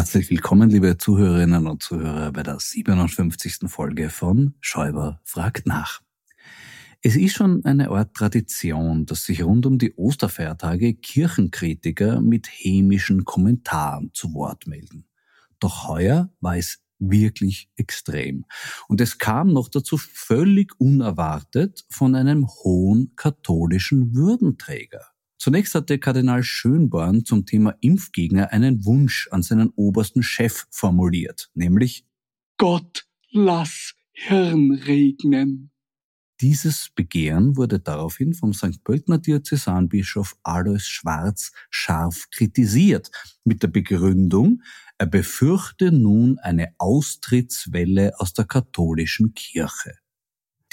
Herzlich willkommen, liebe Zuhörerinnen und Zuhörer, bei der 57. Folge von Schäuber fragt nach. Es ist schon eine Art Tradition, dass sich rund um die Osterfeiertage Kirchenkritiker mit hämischen Kommentaren zu Wort melden. Doch heuer war es wirklich extrem. Und es kam noch dazu völlig unerwartet von einem hohen katholischen Würdenträger. Zunächst hatte Kardinal Schönborn zum Thema Impfgegner einen Wunsch an seinen obersten Chef formuliert, nämlich Gott lass Hirn regnen. Dieses Begehren wurde daraufhin vom St. Pöltner Diözesanbischof Alois Schwarz scharf kritisiert, mit der Begründung, er befürchte nun eine Austrittswelle aus der katholischen Kirche.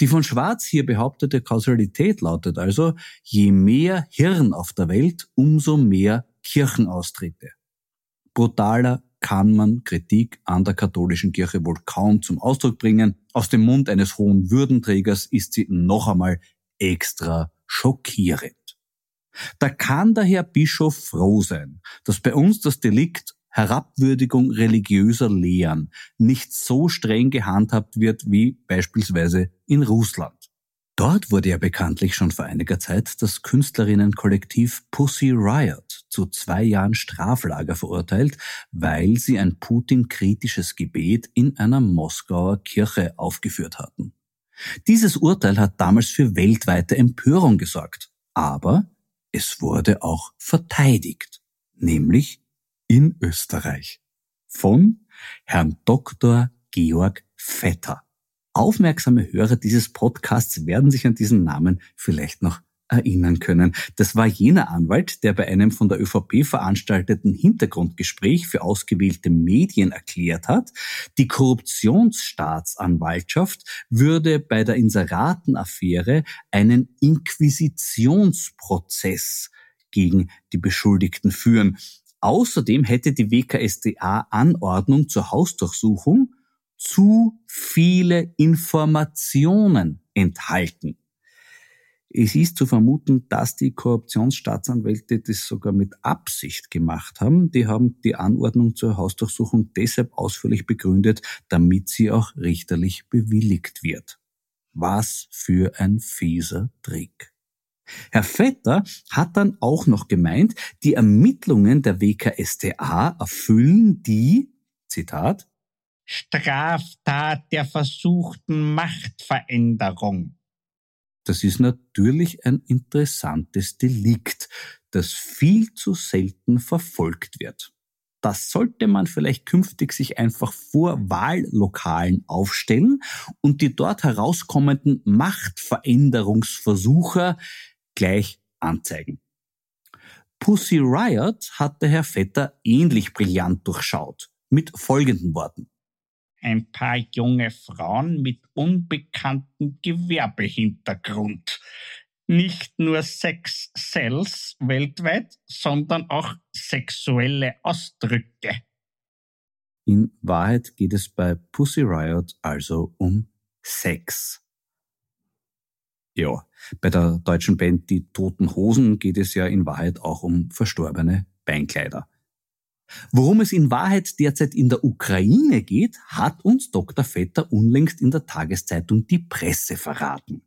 Die von Schwarz hier behauptete Kausalität lautet also, je mehr Hirn auf der Welt, umso mehr Kirchenaustritte. Brutaler kann man Kritik an der katholischen Kirche wohl kaum zum Ausdruck bringen. Aus dem Mund eines hohen Würdenträgers ist sie noch einmal extra schockierend. Da kann der Herr Bischof froh sein, dass bei uns das Delikt Herabwürdigung religiöser Lehren nicht so streng gehandhabt wird wie beispielsweise in Russland. Dort wurde ja bekanntlich schon vor einiger Zeit das Künstlerinnenkollektiv Pussy Riot zu zwei Jahren Straflager verurteilt, weil sie ein Putin-kritisches Gebet in einer Moskauer Kirche aufgeführt hatten. Dieses Urteil hat damals für weltweite Empörung gesorgt, aber es wurde auch verteidigt, nämlich in Österreich von Herrn Dr. Georg Vetter. Aufmerksame Hörer dieses Podcasts werden sich an diesen Namen vielleicht noch erinnern können. Das war jener Anwalt, der bei einem von der ÖVP veranstalteten Hintergrundgespräch für ausgewählte Medien erklärt hat, die Korruptionsstaatsanwaltschaft würde bei der Inseratenaffäre einen Inquisitionsprozess gegen die Beschuldigten führen. Außerdem hätte die WKSDA Anordnung zur Hausdurchsuchung zu viele Informationen enthalten. Es ist zu vermuten, dass die Korruptionsstaatsanwälte das sogar mit Absicht gemacht haben. Die haben die Anordnung zur Hausdurchsuchung deshalb ausführlich begründet, damit sie auch richterlich bewilligt wird. Was für ein fieser Trick. Herr Vetter hat dann auch noch gemeint, die Ermittlungen der WKStA erfüllen die, Zitat, Straftat der versuchten Machtveränderung. Das ist natürlich ein interessantes Delikt, das viel zu selten verfolgt wird. Das sollte man vielleicht künftig sich einfach vor Wahllokalen aufstellen und die dort herauskommenden Machtveränderungsversuche gleich anzeigen. Pussy Riot hat der Herr Vetter ähnlich brillant durchschaut, mit folgenden Worten. Ein paar junge Frauen mit unbekanntem Gewerbehintergrund. Nicht nur Sex Cells weltweit, sondern auch sexuelle Ausdrücke. In Wahrheit geht es bei Pussy Riot also um Sex. Ja, bei der deutschen Band Die Toten Hosen geht es ja in Wahrheit auch um verstorbene Beinkleider. Worum es in Wahrheit derzeit in der Ukraine geht, hat uns Dr. Vetter unlängst in der Tageszeitung Die Presse verraten.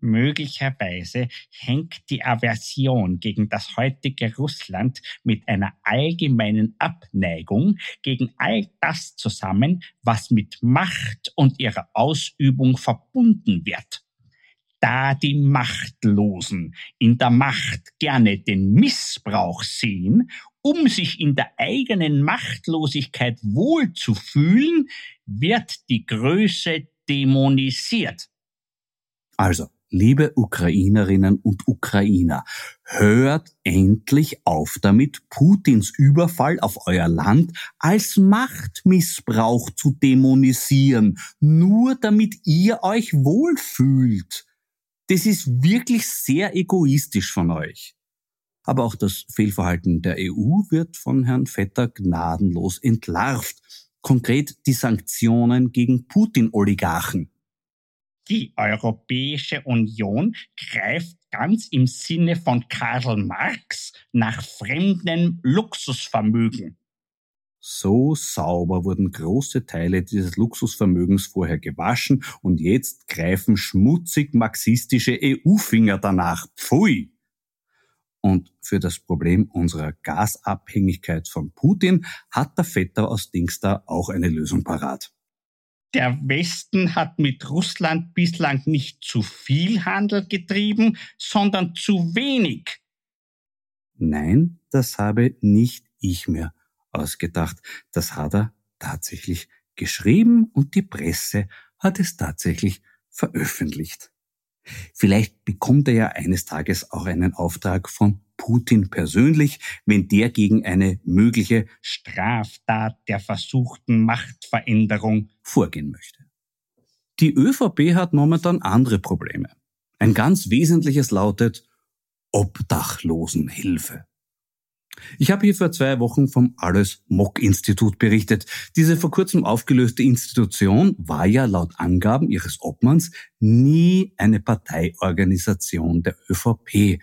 Möglicherweise hängt die Aversion gegen das heutige Russland mit einer allgemeinen Abneigung gegen all das zusammen, was mit Macht und ihrer Ausübung verbunden wird. Da die Machtlosen in der Macht gerne den Missbrauch sehen, um sich in der eigenen Machtlosigkeit wohl zu fühlen, wird die Größe dämonisiert. Also, liebe Ukrainerinnen und Ukrainer, hört endlich auf damit, Putins Überfall auf euer Land als Machtmissbrauch zu dämonisieren, nur damit ihr euch wohlfühlt. Das ist wirklich sehr egoistisch von euch. Aber auch das Fehlverhalten der EU wird von Herrn Vetter gnadenlos entlarvt. Konkret die Sanktionen gegen Putin-Oligarchen. Die Europäische Union greift ganz im Sinne von Karl Marx nach fremdem Luxusvermögen. So sauber wurden große Teile dieses Luxusvermögens vorher gewaschen und jetzt greifen schmutzig marxistische EU-Finger danach. Pfui! Und für das Problem unserer Gasabhängigkeit von Putin hat der Vetter aus Dingster auch eine Lösung parat. Der Westen hat mit Russland bislang nicht zu viel Handel getrieben, sondern zu wenig. Nein, das habe nicht ich mir ausgedacht. Das hat er tatsächlich geschrieben und die Presse hat es tatsächlich veröffentlicht. Vielleicht bekommt er ja eines Tages auch einen Auftrag von Putin persönlich, wenn der gegen eine mögliche Straftat der versuchten Machtveränderung vorgehen möchte. Die ÖVP hat momentan andere Probleme. Ein ganz wesentliches lautet Obdachlosenhilfe. Ich habe hier vor zwei Wochen vom Alles Mock Institut berichtet. Diese vor kurzem aufgelöste Institution war ja laut Angaben ihres Obmanns nie eine Parteiorganisation der ÖVP.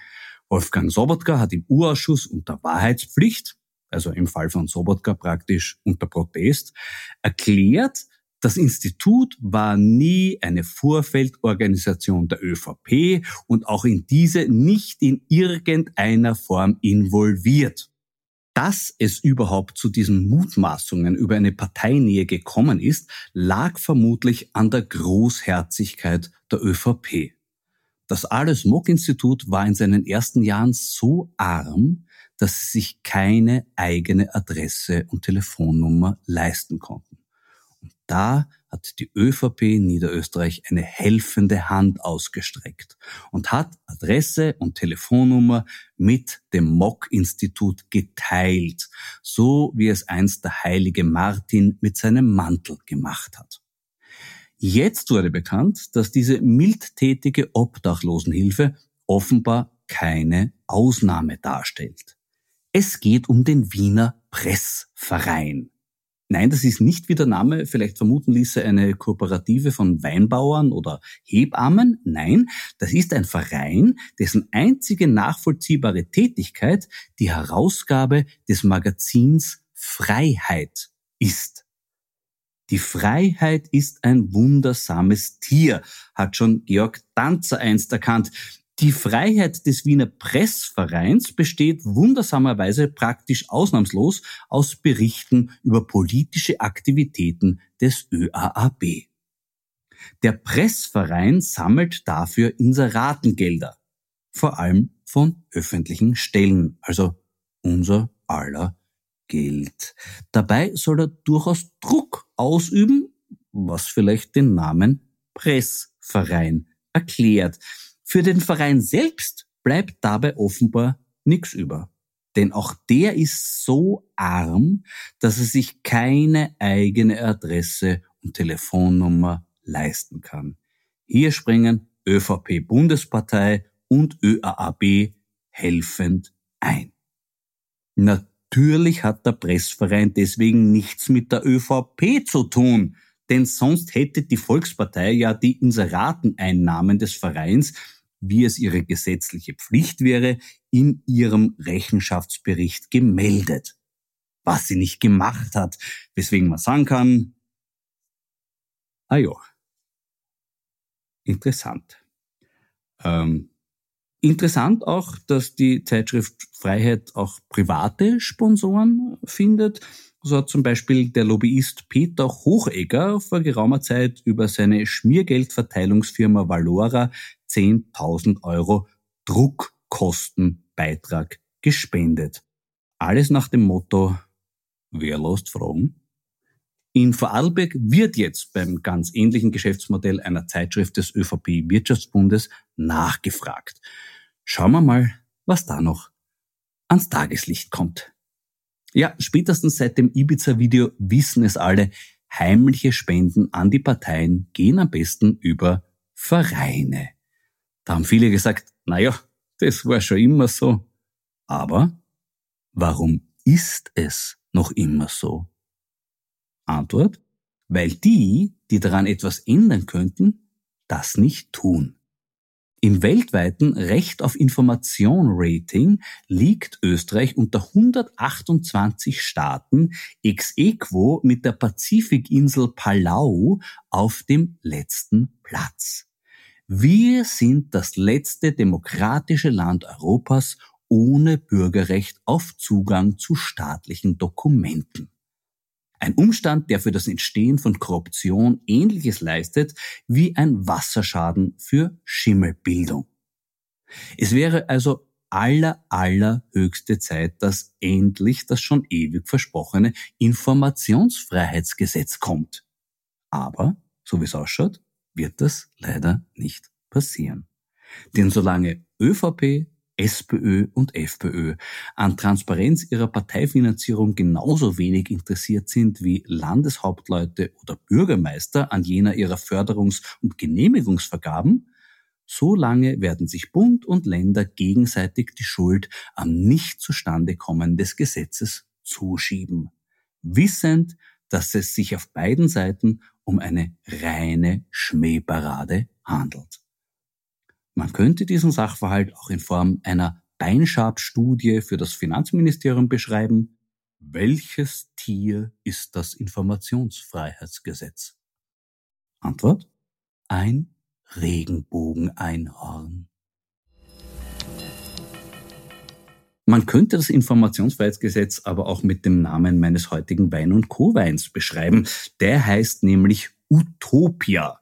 Wolfgang Sobotka hat im U-Ausschuss unter Wahrheitspflicht, also im Fall von Sobotka praktisch unter Protest, erklärt, das Institut war nie eine Vorfeldorganisation der ÖVP und auch in diese nicht in irgendeiner Form involviert. Dass es überhaupt zu diesen Mutmaßungen über eine Parteinähe gekommen ist, lag vermutlich an der Großherzigkeit der ÖVP. Das Alles Mock Institut war in seinen ersten Jahren so arm, dass sie sich keine eigene Adresse und Telefonnummer leisten konnten. Da hat die ÖVP Niederösterreich eine helfende Hand ausgestreckt und hat Adresse und Telefonnummer mit dem Mock-Institut geteilt, so wie es einst der heilige Martin mit seinem Mantel gemacht hat. Jetzt wurde bekannt, dass diese mildtätige Obdachlosenhilfe offenbar keine Ausnahme darstellt. Es geht um den Wiener Pressverein. Nein, das ist nicht, wie der Name vielleicht vermuten ließe, eine Kooperative von Weinbauern oder Hebammen. Nein, das ist ein Verein, dessen einzige nachvollziehbare Tätigkeit die Herausgabe des Magazins Freiheit ist. Die Freiheit ist ein wundersames Tier, hat schon Georg Danzer einst erkannt. Die Freiheit des Wiener Pressvereins besteht wundersamerweise praktisch ausnahmslos aus Berichten über politische Aktivitäten des ÖAAB. Der Pressverein sammelt dafür Inseratengelder, vor allem von öffentlichen Stellen, also unser aller Geld. Dabei soll er durchaus Druck ausüben, was vielleicht den Namen Pressverein erklärt. Für den Verein selbst bleibt dabei offenbar nichts über. Denn auch der ist so arm, dass er sich keine eigene Adresse und Telefonnummer leisten kann. Hier springen ÖVP Bundespartei und ÖAAB helfend ein. Natürlich hat der Pressverein deswegen nichts mit der ÖVP zu tun, denn sonst hätte die Volkspartei ja die Inserateneinnahmen des Vereins, wie es ihre gesetzliche Pflicht wäre, in ihrem Rechenschaftsbericht gemeldet. Was sie nicht gemacht hat, weswegen man sagen kann, ah ja, interessant. Ähm, interessant auch, dass die Zeitschrift Freiheit auch private Sponsoren findet. So hat zum Beispiel der Lobbyist Peter Hochegger vor geraumer Zeit über seine Schmiergeldverteilungsfirma Valora 10.000 Euro Druckkostenbeitrag gespendet. Alles nach dem Motto, wer lost Fragen? In Vorarlberg wird jetzt beim ganz ähnlichen Geschäftsmodell einer Zeitschrift des ÖVP Wirtschaftsbundes nachgefragt. Schauen wir mal, was da noch ans Tageslicht kommt. Ja, spätestens seit dem Ibiza-Video wissen es alle, heimliche Spenden an die Parteien gehen am besten über Vereine. Da haben viele gesagt, naja, das war schon immer so. Aber warum ist es noch immer so? Antwort, weil die, die daran etwas ändern könnten, das nicht tun. Im weltweiten Recht auf Information Rating liegt Österreich unter 128 Staaten ex equo mit der Pazifikinsel Palau auf dem letzten Platz. Wir sind das letzte demokratische Land Europas ohne Bürgerrecht auf Zugang zu staatlichen Dokumenten. Ein Umstand, der für das Entstehen von Korruption Ähnliches leistet wie ein Wasserschaden für Schimmelbildung. Es wäre also aller, allerhöchste Zeit, dass endlich das schon ewig versprochene Informationsfreiheitsgesetz kommt. Aber, so wie es ausschaut, wird das leider nicht passieren. Denn solange ÖVP, SPÖ und FPÖ an Transparenz ihrer Parteifinanzierung genauso wenig interessiert sind wie Landeshauptleute oder Bürgermeister an jener ihrer Förderungs- und Genehmigungsvergaben, so lange werden sich Bund und Länder gegenseitig die Schuld am Nicht-Zustandekommen des Gesetzes zuschieben, wissend, dass es sich auf beiden Seiten um eine reine Schmähparade handelt. Man könnte diesen Sachverhalt auch in Form einer Beinschab-Studie für das Finanzministerium beschreiben. Welches Tier ist das Informationsfreiheitsgesetz? Antwort? Ein Regenbogeneinhorn. Man könnte das Informationsfreiheitsgesetz aber auch mit dem Namen meines heutigen Wein- und Co-Weins beschreiben. Der heißt nämlich Utopia.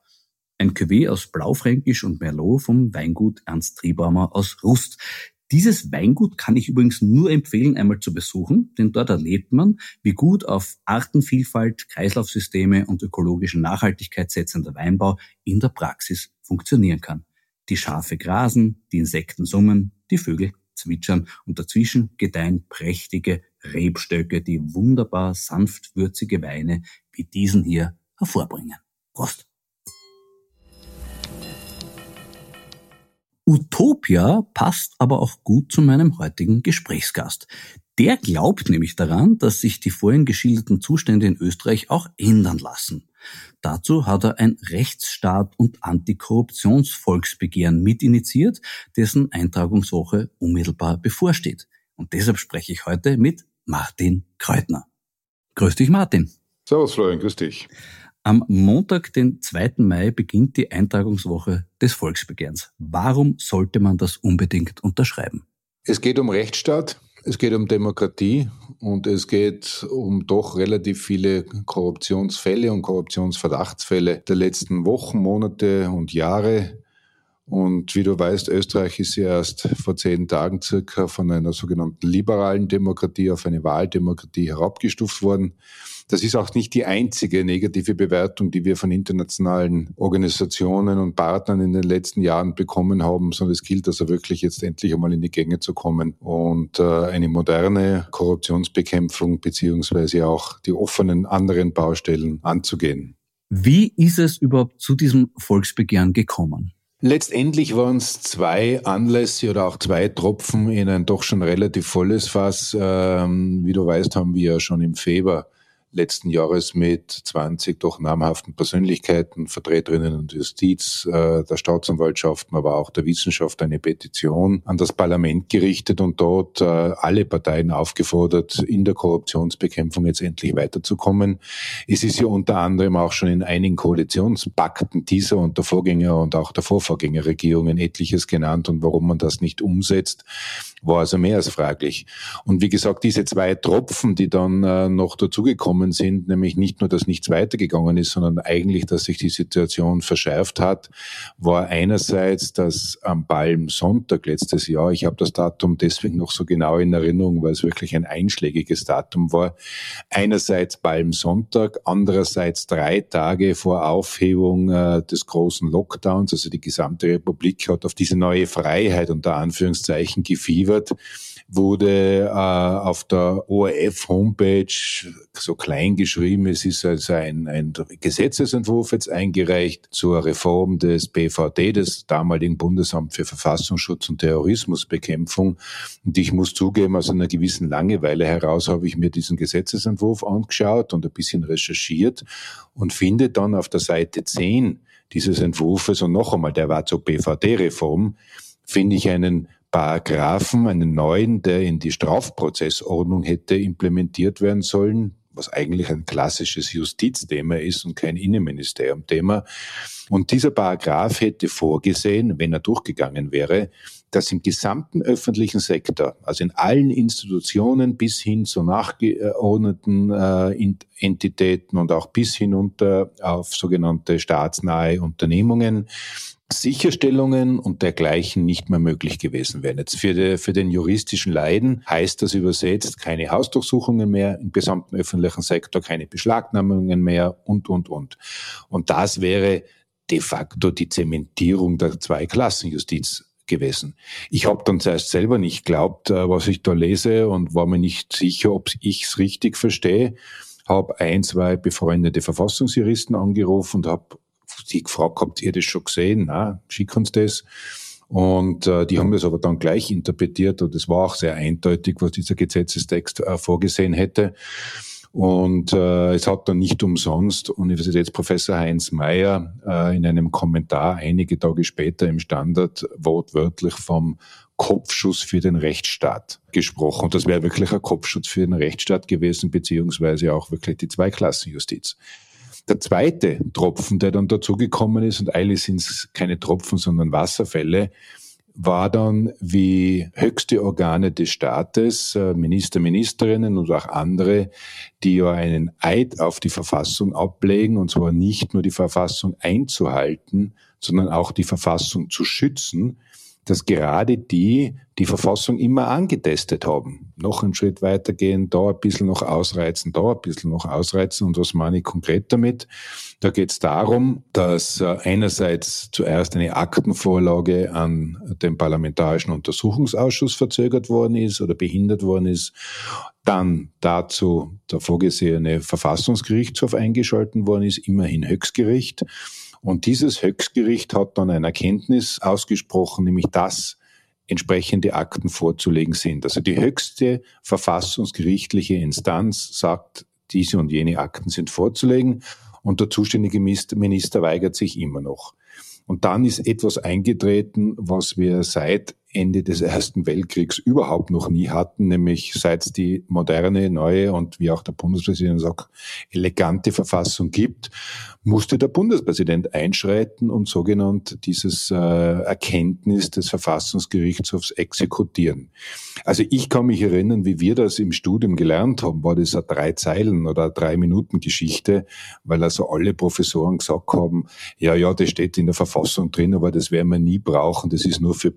Ein Cuvée aus Blaufränkisch und Merlot vom Weingut Ernst Triebaumer aus Rust. Dieses Weingut kann ich übrigens nur empfehlen, einmal zu besuchen, denn dort erlebt man, wie gut auf Artenvielfalt, Kreislaufsysteme und ökologische Nachhaltigkeit setzender Weinbau in der Praxis funktionieren kann. Die Schafe grasen, die Insekten summen, die Vögel zwitschern und dazwischen gedeihen prächtige Rebstöcke, die wunderbar sanft würzige Weine wie diesen hier hervorbringen. Prost! Utopia passt aber auch gut zu meinem heutigen Gesprächsgast. Der glaubt nämlich daran, dass sich die vorhin geschilderten Zustände in Österreich auch ändern lassen. Dazu hat er ein Rechtsstaat- und Antikorruptionsvolksbegehren mitinitiiert, dessen Eintragungswoche unmittelbar bevorsteht. Und deshalb spreche ich heute mit Martin Kreutner. Grüß dich, Martin. Servus, Florian, grüß dich. Am Montag, den 2. Mai, beginnt die Eintragungswoche des Volksbegehrens. Warum sollte man das unbedingt unterschreiben? Es geht um Rechtsstaat, es geht um Demokratie und es geht um doch relativ viele Korruptionsfälle und Korruptionsverdachtsfälle der letzten Wochen, Monate und Jahre. Und wie du weißt, Österreich ist ja erst vor zehn Tagen circa von einer sogenannten liberalen Demokratie auf eine Wahldemokratie herabgestuft worden. Das ist auch nicht die einzige negative Bewertung, die wir von internationalen Organisationen und Partnern in den letzten Jahren bekommen haben, sondern es gilt also wirklich jetzt endlich einmal in die Gänge zu kommen und äh, eine moderne Korruptionsbekämpfung beziehungsweise auch die offenen anderen Baustellen anzugehen. Wie ist es überhaupt zu diesem Volksbegehren gekommen? Letztendlich waren es zwei Anlässe oder auch zwei Tropfen in ein doch schon relativ volles Fass. Ähm, wie du weißt, haben wir ja schon im Februar letzten Jahres mit 20 doch namhaften Persönlichkeiten, Vertreterinnen und Justiz, äh, der Staatsanwaltschaften, aber auch der Wissenschaft eine Petition an das Parlament gerichtet und dort äh, alle Parteien aufgefordert, in der Korruptionsbekämpfung jetzt endlich weiterzukommen. Es ist ja unter anderem auch schon in einigen Koalitionspakten dieser und der Vorgänger und auch der Vorvorgängerregierungen etliches genannt und warum man das nicht umsetzt, war also mehr als fraglich. Und wie gesagt, diese zwei Tropfen, die dann äh, noch dazugekommen sind, nämlich nicht nur, dass nichts weitergegangen ist, sondern eigentlich, dass sich die Situation verschärft hat, war einerseits, dass am Palmsonntag letztes Jahr, ich habe das Datum deswegen noch so genau in Erinnerung, weil es wirklich ein einschlägiges Datum war, einerseits Palmsonntag, andererseits drei Tage vor Aufhebung äh, des großen Lockdowns, also die gesamte Republik hat auf diese neue Freiheit unter Anführungszeichen gefiebert wurde äh, auf der ORF-Homepage so klein geschrieben, es ist also ein, ein Gesetzesentwurf jetzt eingereicht zur Reform des BVD, des damaligen Bundesamt für Verfassungsschutz und Terrorismusbekämpfung. Und ich muss zugeben, aus einer gewissen Langeweile heraus habe ich mir diesen Gesetzesentwurf angeschaut und ein bisschen recherchiert und finde dann auf der Seite 10 dieses Entwurfs und noch einmal, der war zur BVD-Reform, finde ich einen Paragraphen, einen neuen, der in die Strafprozessordnung hätte implementiert werden sollen, was eigentlich ein klassisches Justizthema ist und kein Innenministerium-Thema. Und dieser Paragraph hätte vorgesehen, wenn er durchgegangen wäre, dass im gesamten öffentlichen Sektor, also in allen Institutionen bis hin zu nachgeordneten äh, Entitäten und auch bis hinunter auf sogenannte staatsnahe Unternehmungen, Sicherstellungen und dergleichen nicht mehr möglich gewesen wären. Jetzt für, die, für den juristischen Leiden heißt das übersetzt keine Hausdurchsuchungen mehr im gesamten öffentlichen Sektor, keine Beschlagnahmungen mehr und, und, und. Und das wäre de facto die Zementierung der Zweiklassenjustiz gewesen. Ich habe dann zuerst selber nicht glaubt, äh, was ich da lese und war mir nicht sicher, ob ich es richtig verstehe. Habe ein, zwei befreundete Verfassungsjuristen angerufen und habe sie gefragt, habt ihr das schon gesehen? Na, schick uns das. Und äh, die haben das aber dann gleich interpretiert und es war auch sehr eindeutig, was dieser Gesetzestext äh, vorgesehen hätte. Und äh, es hat dann nicht umsonst Universitätsprofessor Heinz Mayer äh, in einem Kommentar einige Tage später im Standard wortwörtlich vom Kopfschuss für den Rechtsstaat gesprochen. Und das wäre wirklich ein Kopfschuss für den Rechtsstaat gewesen, beziehungsweise auch wirklich die Zweiklassenjustiz. Der zweite Tropfen, der dann dazugekommen ist, und eigentlich sind es keine Tropfen, sondern Wasserfälle, war dann, wie höchste Organe des Staates, äh, Minister, Ministerinnen und auch andere, die ja einen Eid auf die Verfassung ablegen, und zwar nicht nur die Verfassung einzuhalten, sondern auch die Verfassung zu schützen, dass gerade die die Verfassung immer angetestet haben. Noch einen Schritt weitergehen, da ein bisschen noch ausreizen, da ein bisschen noch ausreizen. Und was meine ich konkret damit? Da geht es darum, dass äh, einerseits zuerst eine Aktenvorlage an den Parlamentarischen Untersuchungsausschuss verzögert worden ist oder behindert worden ist, dann dazu der vorgesehene Verfassungsgerichtshof eingeschalten worden ist, immerhin Höchstgericht. Und dieses Höchstgericht hat dann eine Erkenntnis ausgesprochen, nämlich dass entsprechende Akten vorzulegen sind. Also die höchste verfassungsgerichtliche Instanz sagt, diese und jene Akten sind vorzulegen und der zuständige Minister weigert sich immer noch. Und dann ist etwas eingetreten, was wir seit Ende des Ersten Weltkriegs überhaupt noch nie hatten, nämlich seit es die moderne, neue und wie auch der Bundespräsident sagt, elegante Verfassung gibt, musste der Bundespräsident einschreiten und sogenannt dieses äh, Erkenntnis des Verfassungsgerichtshofs exekutieren. Also ich kann mich erinnern, wie wir das im Studium gelernt haben, war das eine drei Zeilen oder drei Minuten Geschichte, weil also alle Professoren gesagt haben, ja, ja, das steht in der Verfassung drin, aber das werden wir nie brauchen, das ist nur für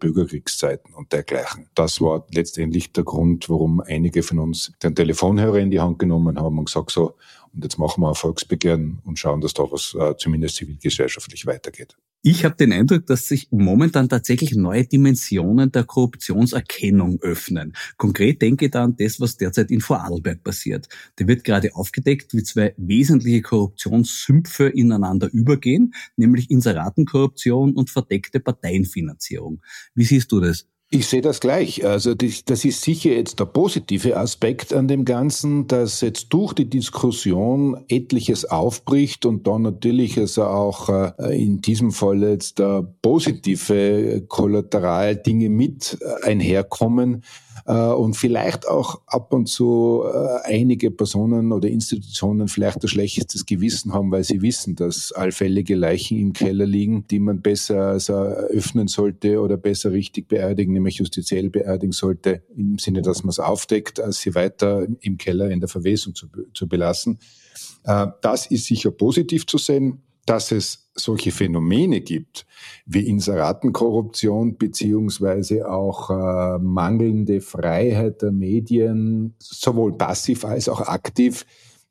Bürgerkriegszeiten und dergleichen. Das war letztendlich der Grund, warum einige von uns den Telefonhörer in die Hand genommen haben und gesagt so, und jetzt machen wir ein Volksbegehren und schauen, dass da was äh, zumindest zivilgesellschaftlich weitergeht. Ich habe den Eindruck, dass sich momentan tatsächlich neue Dimensionen der Korruptionserkennung öffnen. Konkret denke ich da an das, was derzeit in Vorarlberg passiert. Da wird gerade aufgedeckt, wie zwei wesentliche Korruptionssümpfe ineinander übergehen, nämlich Inseratenkorruption und verdeckte Parteienfinanzierung. Wie siehst du das? Ich sehe das gleich. Also das ist sicher jetzt der positive Aspekt an dem Ganzen, dass jetzt durch die Diskussion etliches aufbricht und dann natürlich also auch äh, in diesem Fall jetzt der positive Kollateraldinge mit äh, einherkommen, äh, und vielleicht auch ab und zu äh, einige Personen oder Institutionen vielleicht ein schlechtes Gewissen haben, weil sie wissen, dass allfällige Leichen im Keller liegen, die man besser also öffnen sollte oder besser richtig beerdigen, nämlich justiziell beerdigen sollte, im Sinne, dass man es aufdeckt, als sie weiter im Keller in der Verwesung zu, zu belassen. Äh, das ist sicher positiv zu sehen dass es solche Phänomene gibt wie Inseratenkorruption beziehungsweise auch äh, mangelnde Freiheit der Medien, sowohl passiv als auch aktiv,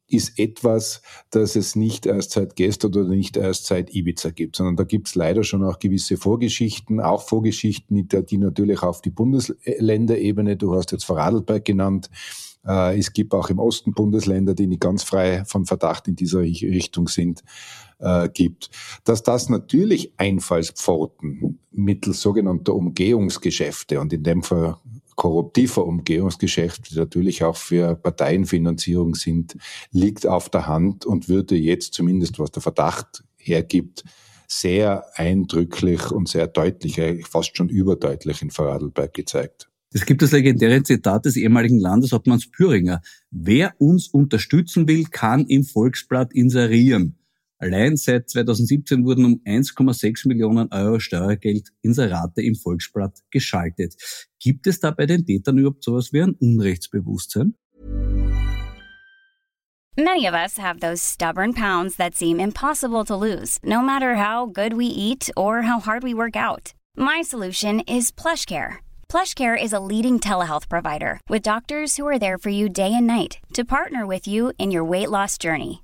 ist etwas, das es nicht erst seit gestern oder nicht erst seit Ibiza gibt, sondern da gibt es leider schon auch gewisse Vorgeschichten, auch Vorgeschichten, die natürlich auf die Bundesländerebene, du hast jetzt Vorarlberg genannt, äh, es gibt auch im Osten Bundesländer, die nicht ganz frei von Verdacht in dieser Richtung sind äh, gibt, dass das natürlich Einfallspforten mittels sogenannter Umgehungsgeschäfte und in dem Fall korruptiver Umgehungsgeschäfte, die natürlich auch für Parteienfinanzierung sind, liegt auf der Hand und würde jetzt zumindest, was der Verdacht hergibt, sehr eindrücklich und sehr deutlich, fast schon überdeutlich in Vorarlberg gezeigt. Es gibt das legendäre Zitat des ehemaligen Landeshauptmanns Püringer. Wer uns unterstützen will, kann im Volksblatt inserieren. Allein seit 2017 wurden um 1,6 Millionen Euro Steuergeld Inserate im Volksblatt geschaltet. Gibt es da bei den Tätern überhaupt sowas wie ein Unrechtsbewusstsein? Many of us have those stubborn pounds that seem impossible to lose, no matter how good we eat or how hard we work out. My solution is PlushCare. PlushCare is a leading telehealth provider with doctors who are there for you day and night to partner with you in your weight loss journey.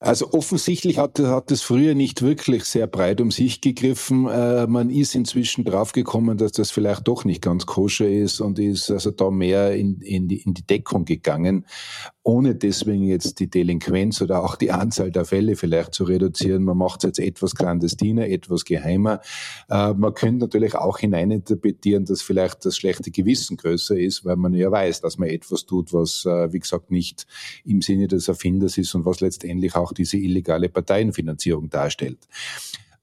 Also offensichtlich hat, hat es früher nicht wirklich sehr breit um sich gegriffen. Äh, man ist inzwischen draufgekommen, dass das vielleicht doch nicht ganz koscher ist und ist also da mehr in, in, die, in die Deckung gegangen ohne deswegen jetzt die Delinquenz oder auch die Anzahl der Fälle vielleicht zu reduzieren. Man macht es jetzt etwas clandestiner, etwas geheimer. Äh, man könnte natürlich auch hineininterpretieren, dass vielleicht das schlechte Gewissen größer ist, weil man ja weiß, dass man etwas tut, was, äh, wie gesagt, nicht im Sinne des Erfinders ist und was letztendlich auch diese illegale Parteienfinanzierung darstellt.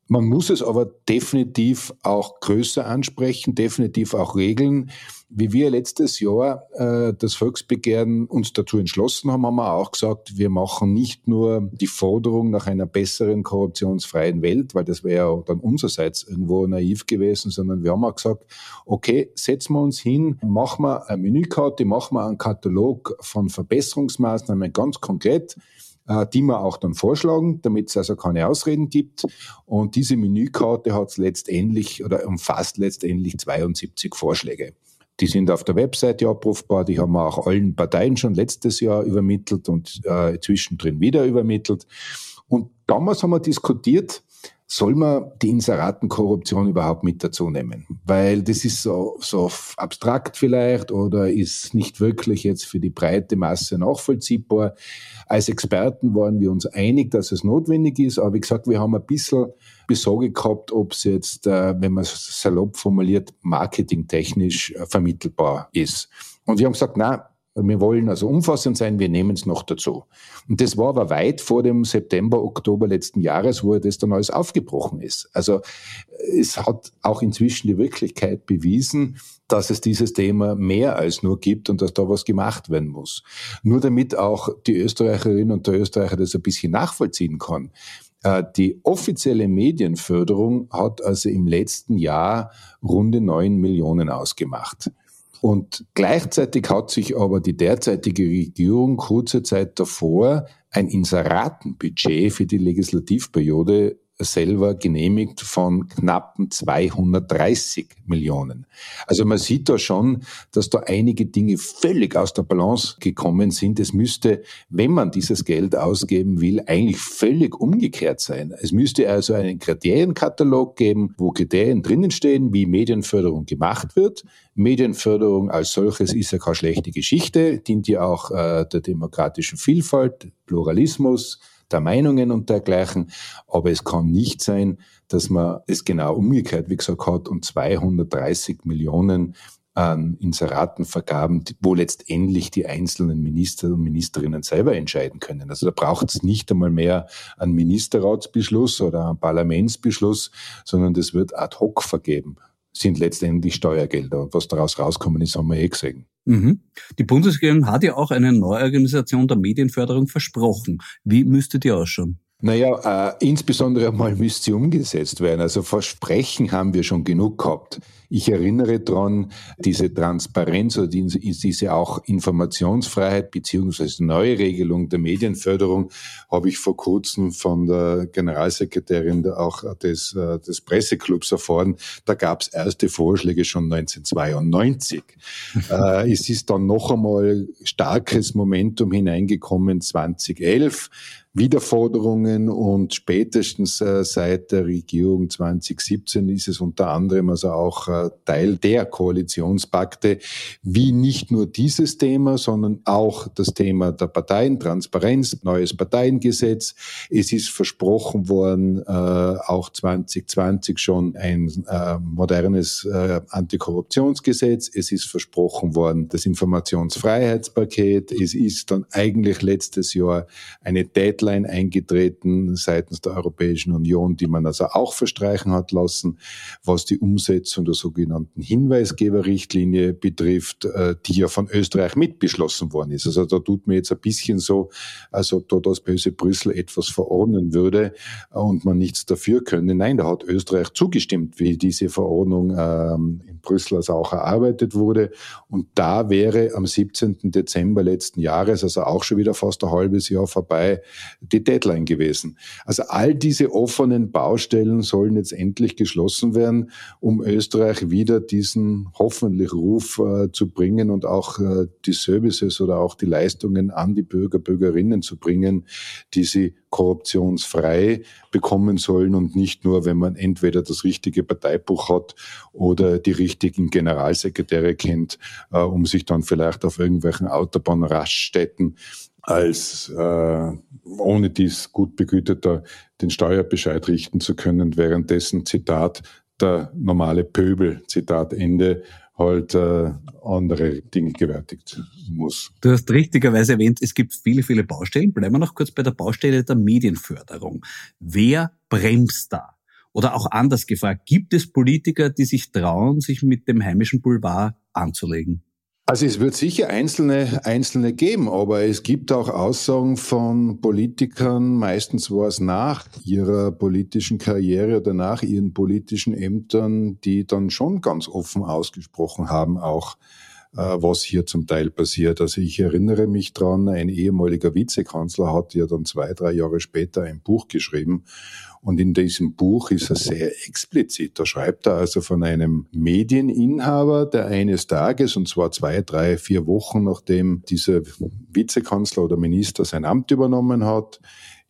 Man muss es aber definitiv auch größer ansprechen, definitiv auch regeln. Wie wir letztes Jahr äh, das Volksbegehren uns dazu entschlossen haben, haben wir auch gesagt, wir machen nicht nur die Forderung nach einer besseren korruptionsfreien Welt, weil das wäre ja dann unsererseits irgendwo naiv gewesen, sondern wir haben auch gesagt, okay, setzen wir uns hin, machen wir eine Menükarte, machen wir einen Katalog von Verbesserungsmaßnahmen ganz konkret die wir auch dann vorschlagen, damit es also keine Ausreden gibt. Und diese Menükarte hat letztendlich oder umfasst letztendlich 72 Vorschläge. Die sind auf der Webseite abrufbar, die haben wir auch allen Parteien schon letztes Jahr übermittelt und äh, zwischendrin wieder übermittelt. Und damals haben wir diskutiert, soll man die Inseratenkorruption überhaupt mit dazu nehmen? Weil das ist so, so abstrakt vielleicht oder ist nicht wirklich jetzt für die breite Masse nachvollziehbar. Als Experten waren wir uns einig, dass es notwendig ist, aber wie gesagt, wir haben ein bisschen Besorge gehabt, ob es jetzt, äh, wenn man es salopp formuliert, marketingtechnisch äh, vermittelbar ist. Und wir haben gesagt, na, wir wollen also umfassend sein, wir nehmen es noch dazu. Und das war aber weit vor dem September, Oktober letzten Jahres, wo das dann alles aufgebrochen ist. Also es hat auch inzwischen die Wirklichkeit bewiesen, dass es dieses Thema mehr als nur gibt und dass da was gemacht werden muss. Nur damit auch die Österreicherin und der Österreicher das ein bisschen nachvollziehen kann. Äh, die offizielle Medienförderung hat also im letzten Jahr runde neun Millionen ausgemacht. Und gleichzeitig hat sich aber die derzeitige Regierung kurze Zeit davor ein Inseratenbudget für die Legislativperiode selber genehmigt von knappen 230 Millionen. Also man sieht da schon, dass da einige Dinge völlig aus der Balance gekommen sind. Es müsste, wenn man dieses Geld ausgeben will, eigentlich völlig umgekehrt sein. Es müsste also einen Kriterienkatalog geben, wo Kriterien drinnen stehen, wie Medienförderung gemacht wird. Medienförderung als solches ist ja keine schlechte Geschichte, dient ja auch äh, der demokratischen Vielfalt, Pluralismus, der Meinungen und dergleichen. Aber es kann nicht sein, dass man es genau umgekehrt, wie gesagt, hat und 230 Millionen an Inseratenvergaben, wo letztendlich die einzelnen Minister und Ministerinnen selber entscheiden können. Also da braucht es nicht einmal mehr einen Ministerratsbeschluss oder einen Parlamentsbeschluss, sondern das wird ad hoc vergeben, sind letztendlich Steuergelder. Und was daraus rauskommen ist, haben wir eh gesehen. Mhm. Die Bundesregierung hat ja auch eine Neuorganisation der Medienförderung versprochen. Wie müsste die ausschauen? Naja, äh, insbesondere einmal müsste sie umgesetzt werden. Also Versprechen haben wir schon genug gehabt. Ich erinnere dran, diese Transparenz oder diese auch Informationsfreiheit beziehungsweise neue Regelung der Medienförderung habe ich vor kurzem von der Generalsekretärin auch des, äh, des Presseclubs erfahren. Da gab es erste Vorschläge schon 1992. äh, es ist dann noch einmal starkes Momentum hineingekommen 2011. Wiederforderungen und spätestens äh, seit der Regierung 2017 ist es unter anderem also auch äh, Teil der Koalitionspakte, wie nicht nur dieses Thema, sondern auch das Thema der Parteien, Transparenz, neues Parteiengesetz. Es ist versprochen worden, äh, auch 2020 schon ein modernes Antikorruptionsgesetz. Es ist versprochen worden, das Informationsfreiheitspaket. Es ist dann eigentlich letztes Jahr eine Deadline Deadline eingetreten seitens der Europäischen Union, die man also auch verstreichen hat lassen, was die Umsetzung der sogenannten Hinweisgeberrichtlinie betrifft, äh, die ja von Österreich mitbeschlossen worden ist. Also da tut mir jetzt ein bisschen so, als ob da das böse Brüssel etwas verordnen würde und man nichts dafür könne. Nein, da hat Österreich zugestimmt, wie diese Verordnung ähm, in Brüssel also auch erarbeitet wurde. Und da wäre am 17. Dezember letzten Jahres, also auch schon wieder fast ein halbes Jahr vorbei, die Deadline gewesen. Also all diese offenen Baustellen sollen jetzt endlich geschlossen werden, um Österreich wieder diesen hoffentlich Ruf äh, zu bringen und auch äh, die Services oder auch die Leistungen an die Bürger, Bürgerinnen zu bringen, die sie korruptionsfrei bekommen sollen und nicht nur, wenn man entweder das richtige Parteibuch hat oder die richtigen Generalsekretäre kennt, äh, um sich dann vielleicht auf irgendwelchen Autobahnraststätten als äh, ohne dies gut begüteter den Steuerbescheid richten zu können, währenddessen Zitat der normale Pöbel, Zitat Ende, halt äh, andere Dinge gewärtigt muss. Du hast richtigerweise erwähnt, es gibt viele, viele Baustellen. Bleiben wir noch kurz bei der Baustelle der Medienförderung. Wer bremst da? Oder auch anders gefragt, gibt es Politiker, die sich trauen, sich mit dem heimischen Boulevard anzulegen? Also es wird sicher einzelne, einzelne geben, aber es gibt auch Aussagen von Politikern, meistens war es nach ihrer politischen Karriere oder nach ihren politischen Ämtern, die dann schon ganz offen ausgesprochen haben, auch was hier zum Teil passiert. Also ich erinnere mich dran, ein ehemaliger Vizekanzler hat ja dann zwei, drei Jahre später ein Buch geschrieben und in diesem Buch ist er sehr explizit. Da schreibt er also von einem Medieninhaber, der eines Tages, und zwar zwei, drei, vier Wochen nachdem dieser Vizekanzler oder Minister sein Amt übernommen hat,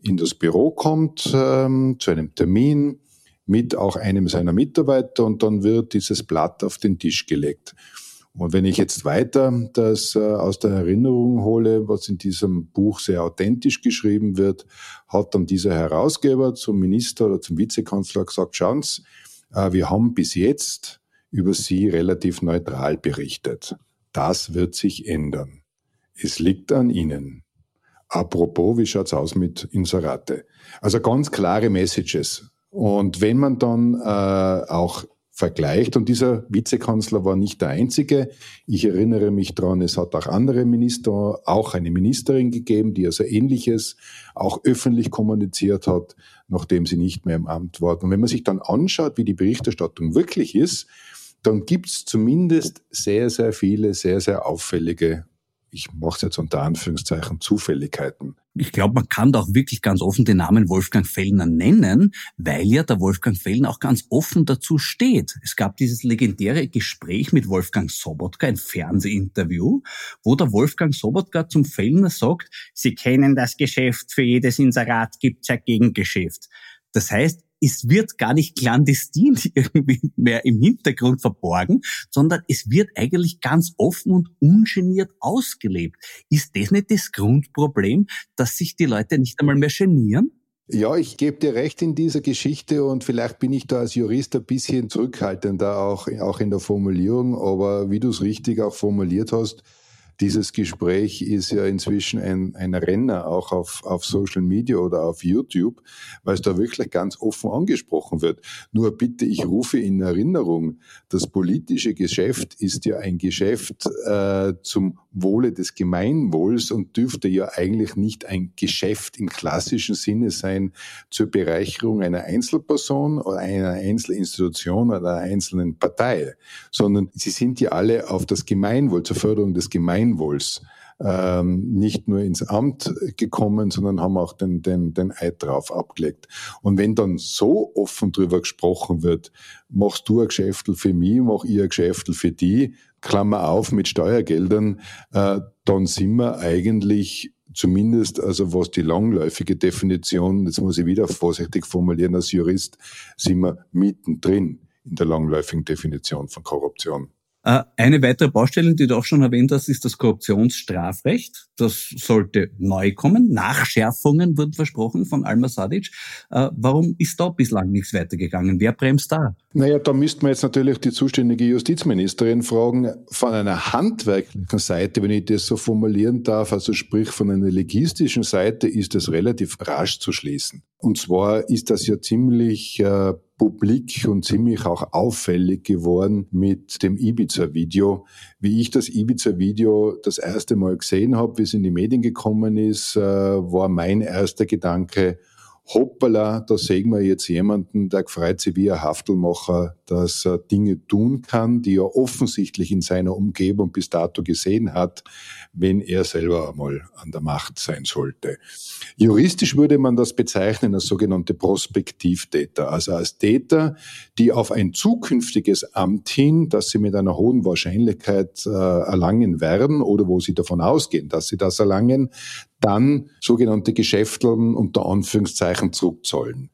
in das Büro kommt ähm, zu einem Termin mit auch einem seiner Mitarbeiter und dann wird dieses Blatt auf den Tisch gelegt. Und wenn ich jetzt weiter das äh, aus der Erinnerung hole, was in diesem Buch sehr authentisch geschrieben wird, hat dann dieser Herausgeber zum Minister oder zum Vizekanzler gesagt, schauen Sie, äh, wir haben bis jetzt über Sie relativ neutral berichtet. Das wird sich ändern. Es liegt an Ihnen. Apropos, wie schaut's aus mit Inserate? Also ganz klare Messages. Und wenn man dann äh, auch vergleicht. Und dieser Vizekanzler war nicht der einzige. Ich erinnere mich dran, es hat auch andere Minister, auch eine Ministerin gegeben, die also Ähnliches auch öffentlich kommuniziert hat, nachdem sie nicht mehr im Amt war. Und wenn man sich dann anschaut, wie die Berichterstattung wirklich ist, dann gibt es zumindest sehr, sehr viele, sehr, sehr auffällige ich mache es jetzt unter Anführungszeichen, Zufälligkeiten. Ich glaube, man kann da auch wirklich ganz offen den Namen Wolfgang Fellner nennen, weil ja der Wolfgang Fellner auch ganz offen dazu steht. Es gab dieses legendäre Gespräch mit Wolfgang Sobotka, ein Fernsehinterview, wo der Wolfgang Sobotka zum Fellner sagt, Sie kennen das Geschäft, für jedes Inserat gibt's ja Gegengeschäft. Das heißt, es wird gar nicht clandestin irgendwie mehr im Hintergrund verborgen, sondern es wird eigentlich ganz offen und ungeniert ausgelebt. Ist das nicht das Grundproblem, dass sich die Leute nicht einmal mehr genieren? Ja, ich gebe dir recht in dieser Geschichte und vielleicht bin ich da als Jurist ein bisschen zurückhaltender auch, auch in der Formulierung, aber wie du es richtig auch formuliert hast, dieses Gespräch ist ja inzwischen ein, ein Renner auch auf, auf Social Media oder auf YouTube, weil es da wirklich ganz offen angesprochen wird. Nur bitte, ich rufe in Erinnerung, das politische Geschäft ist ja ein Geschäft äh, zum Wohle des Gemeinwohls und dürfte ja eigentlich nicht ein Geschäft im klassischen Sinne sein zur Bereicherung einer Einzelperson oder einer Einzelinstitution oder einer einzelnen Partei, sondern sie sind ja alle auf das Gemeinwohl, zur Förderung des Gemeinwohls Gemeinwohls ähm, nicht nur ins Amt gekommen, sondern haben auch den, den, den Eid drauf abgelegt. Und wenn dann so offen drüber gesprochen wird, machst du ein Geschäftel für mich, mach ich ein Geschäftel für die, Klammer auf mit Steuergeldern, äh, dann sind wir eigentlich zumindest, also was die langläufige Definition, jetzt muss ich wieder vorsichtig formulieren als Jurist, sind wir mittendrin in der langläufigen Definition von Korruption. Äh, eine weitere Baustelle, die du auch schon erwähnt hast, ist das Korruptionsstrafrecht. Das sollte neu kommen. Nachschärfungen wurden versprochen von Alma Sadic. Äh, warum ist da bislang nichts weitergegangen? Wer bremst da? Naja, da müsste man jetzt natürlich die zuständige Justizministerin fragen. Von einer handwerklichen Seite, wenn ich das so formulieren darf, also sprich von einer legistischen Seite, ist das relativ rasch zu schließen. Und zwar ist das ja ziemlich äh, publik und ziemlich auch auffällig geworden mit dem Ibiza-Video. Wie ich das Ibiza-Video das erste Mal gesehen habe, wie es in die Medien gekommen ist, äh, war mein erster Gedanke, hoppala, da sehen wir jetzt jemanden, der gefreut sich wie ein Haftelmacher, dass er Dinge tun kann, die er offensichtlich in seiner Umgebung bis dato gesehen hat, wenn er selber einmal an der Macht sein sollte. Juristisch würde man das bezeichnen als sogenannte Prospektivtäter, also als Täter, die auf ein zukünftiges Amt hin, das sie mit einer hohen Wahrscheinlichkeit äh, erlangen werden oder wo sie davon ausgehen, dass sie das erlangen, dann sogenannte Geschäfteln unter Anführungszeichen zurückzahlen.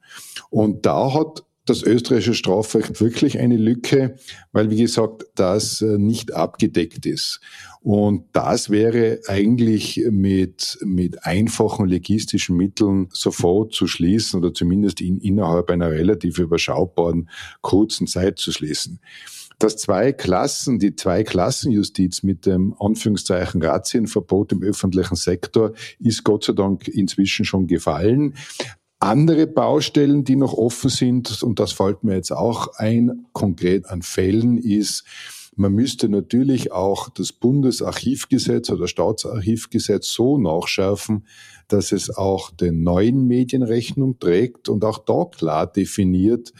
Und da hat das österreichische Strafrecht wirklich eine Lücke, weil, wie gesagt, das äh, nicht abgedeckt ist. Und das wäre eigentlich mit, mit einfachen logistischen Mitteln sofort zu schließen oder zumindest in, innerhalb einer relativ überschaubaren kurzen Zeit zu schließen dass zwei Klassen, die zwei Klassenjustiz mit dem Anführungszeichen Razzienverbot im öffentlichen Sektor ist Gott sei Dank inzwischen schon gefallen. Andere Baustellen, die noch offen sind, und das fällt mir jetzt auch ein, konkret an Fällen, ist, man müsste natürlich auch das Bundesarchivgesetz oder Staatsarchivgesetz so nachschärfen, dass es auch den neuen Medien Rechnung trägt und auch da klar definiert,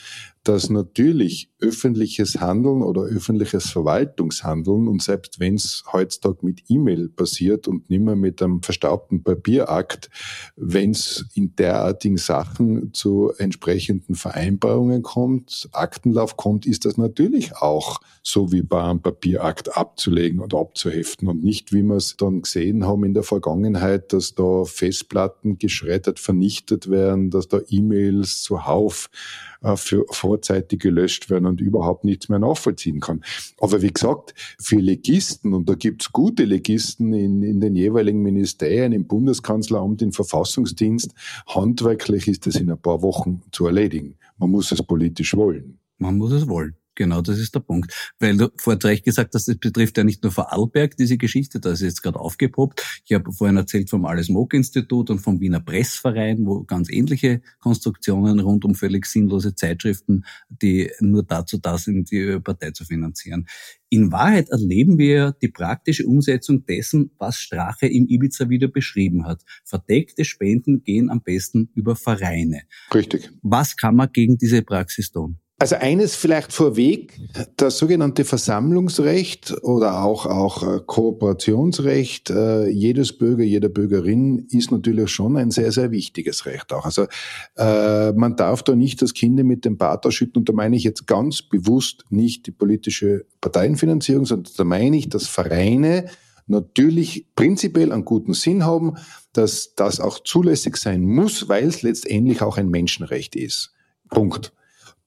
dass natürlich öffentliches Handeln oder öffentliches Verwaltungshandeln und selbst wenn es heutzutage mit E-Mail passiert und nicht mehr mit einem verstaubten Papierakt, wenn es in derartigen Sachen zu entsprechenden Vereinbarungen kommt, Aktenlauf kommt, ist das natürlich auch so wie bei einem Papierakt abzulegen und abzuheften und nicht, wie wir es dann gesehen haben in der Vergangenheit, dass da Festplatten geschreddert, vernichtet werden, dass da E-Mails zuhauf für vorzeitig gelöscht werden und überhaupt nichts mehr nachvollziehen kann. Aber wie gesagt, für Legisten, und da gibt's gute Legisten in, in den jeweiligen Ministerien, im Bundeskanzleramt, im Verfassungsdienst, handwerklich ist das in ein paar Wochen zu erledigen. Man muss es politisch wollen. Man muss es wollen. Genau, das ist der Punkt. Weil du vorhin recht gesagt hast, das betrifft ja nicht nur Vorarlberg, diese Geschichte, da ist jetzt gerade aufgepoppt. Ich habe vorhin erzählt vom Alles Moog Institut und vom Wiener Pressverein, wo ganz ähnliche Konstruktionen rund um völlig sinnlose Zeitschriften, die nur dazu da sind, die Partei zu finanzieren. In Wahrheit erleben wir die praktische Umsetzung dessen, was Strache im Ibiza wieder beschrieben hat. Verdeckte Spenden gehen am besten über Vereine. Richtig. Was kann man gegen diese Praxis tun? Also eines vielleicht vorweg, das sogenannte Versammlungsrecht oder auch, auch äh, Kooperationsrecht äh, jedes Bürger, jeder Bürgerin ist natürlich schon ein sehr, sehr wichtiges Recht auch. Also äh, man darf da nicht das Kind mit dem Bad ausschütten und da meine ich jetzt ganz bewusst nicht die politische Parteienfinanzierung, sondern da meine ich, dass Vereine natürlich prinzipiell einen guten Sinn haben, dass das auch zulässig sein muss, weil es letztendlich auch ein Menschenrecht ist. Punkt.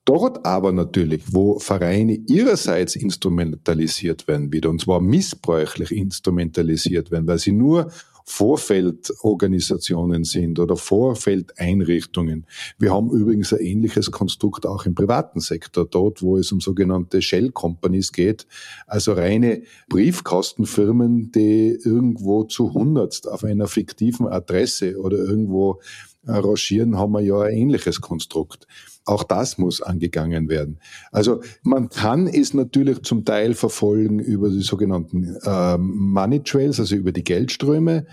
Dort aber natürlich, wo Vereine ihrerseits instrumentalisiert werden wieder, und zwar missbräuchlich instrumentalisiert werden, weil sie nur Vorfeldorganisationen sind oder Vorfeldeinrichtungen. Wir haben übrigens ein ähnliches Konstrukt auch im privaten Sektor, dort, wo es um sogenannte Shell Companies geht, also reine Briefkastenfirmen, die irgendwo zu hundertst auf einer fiktiven Adresse oder irgendwo arrangieren, haben wir ja ein ähnliches Konstrukt. Auch das muss angegangen werden. Also man kann es natürlich zum Teil verfolgen über die sogenannten äh, Money Trails, also über die Geldströme.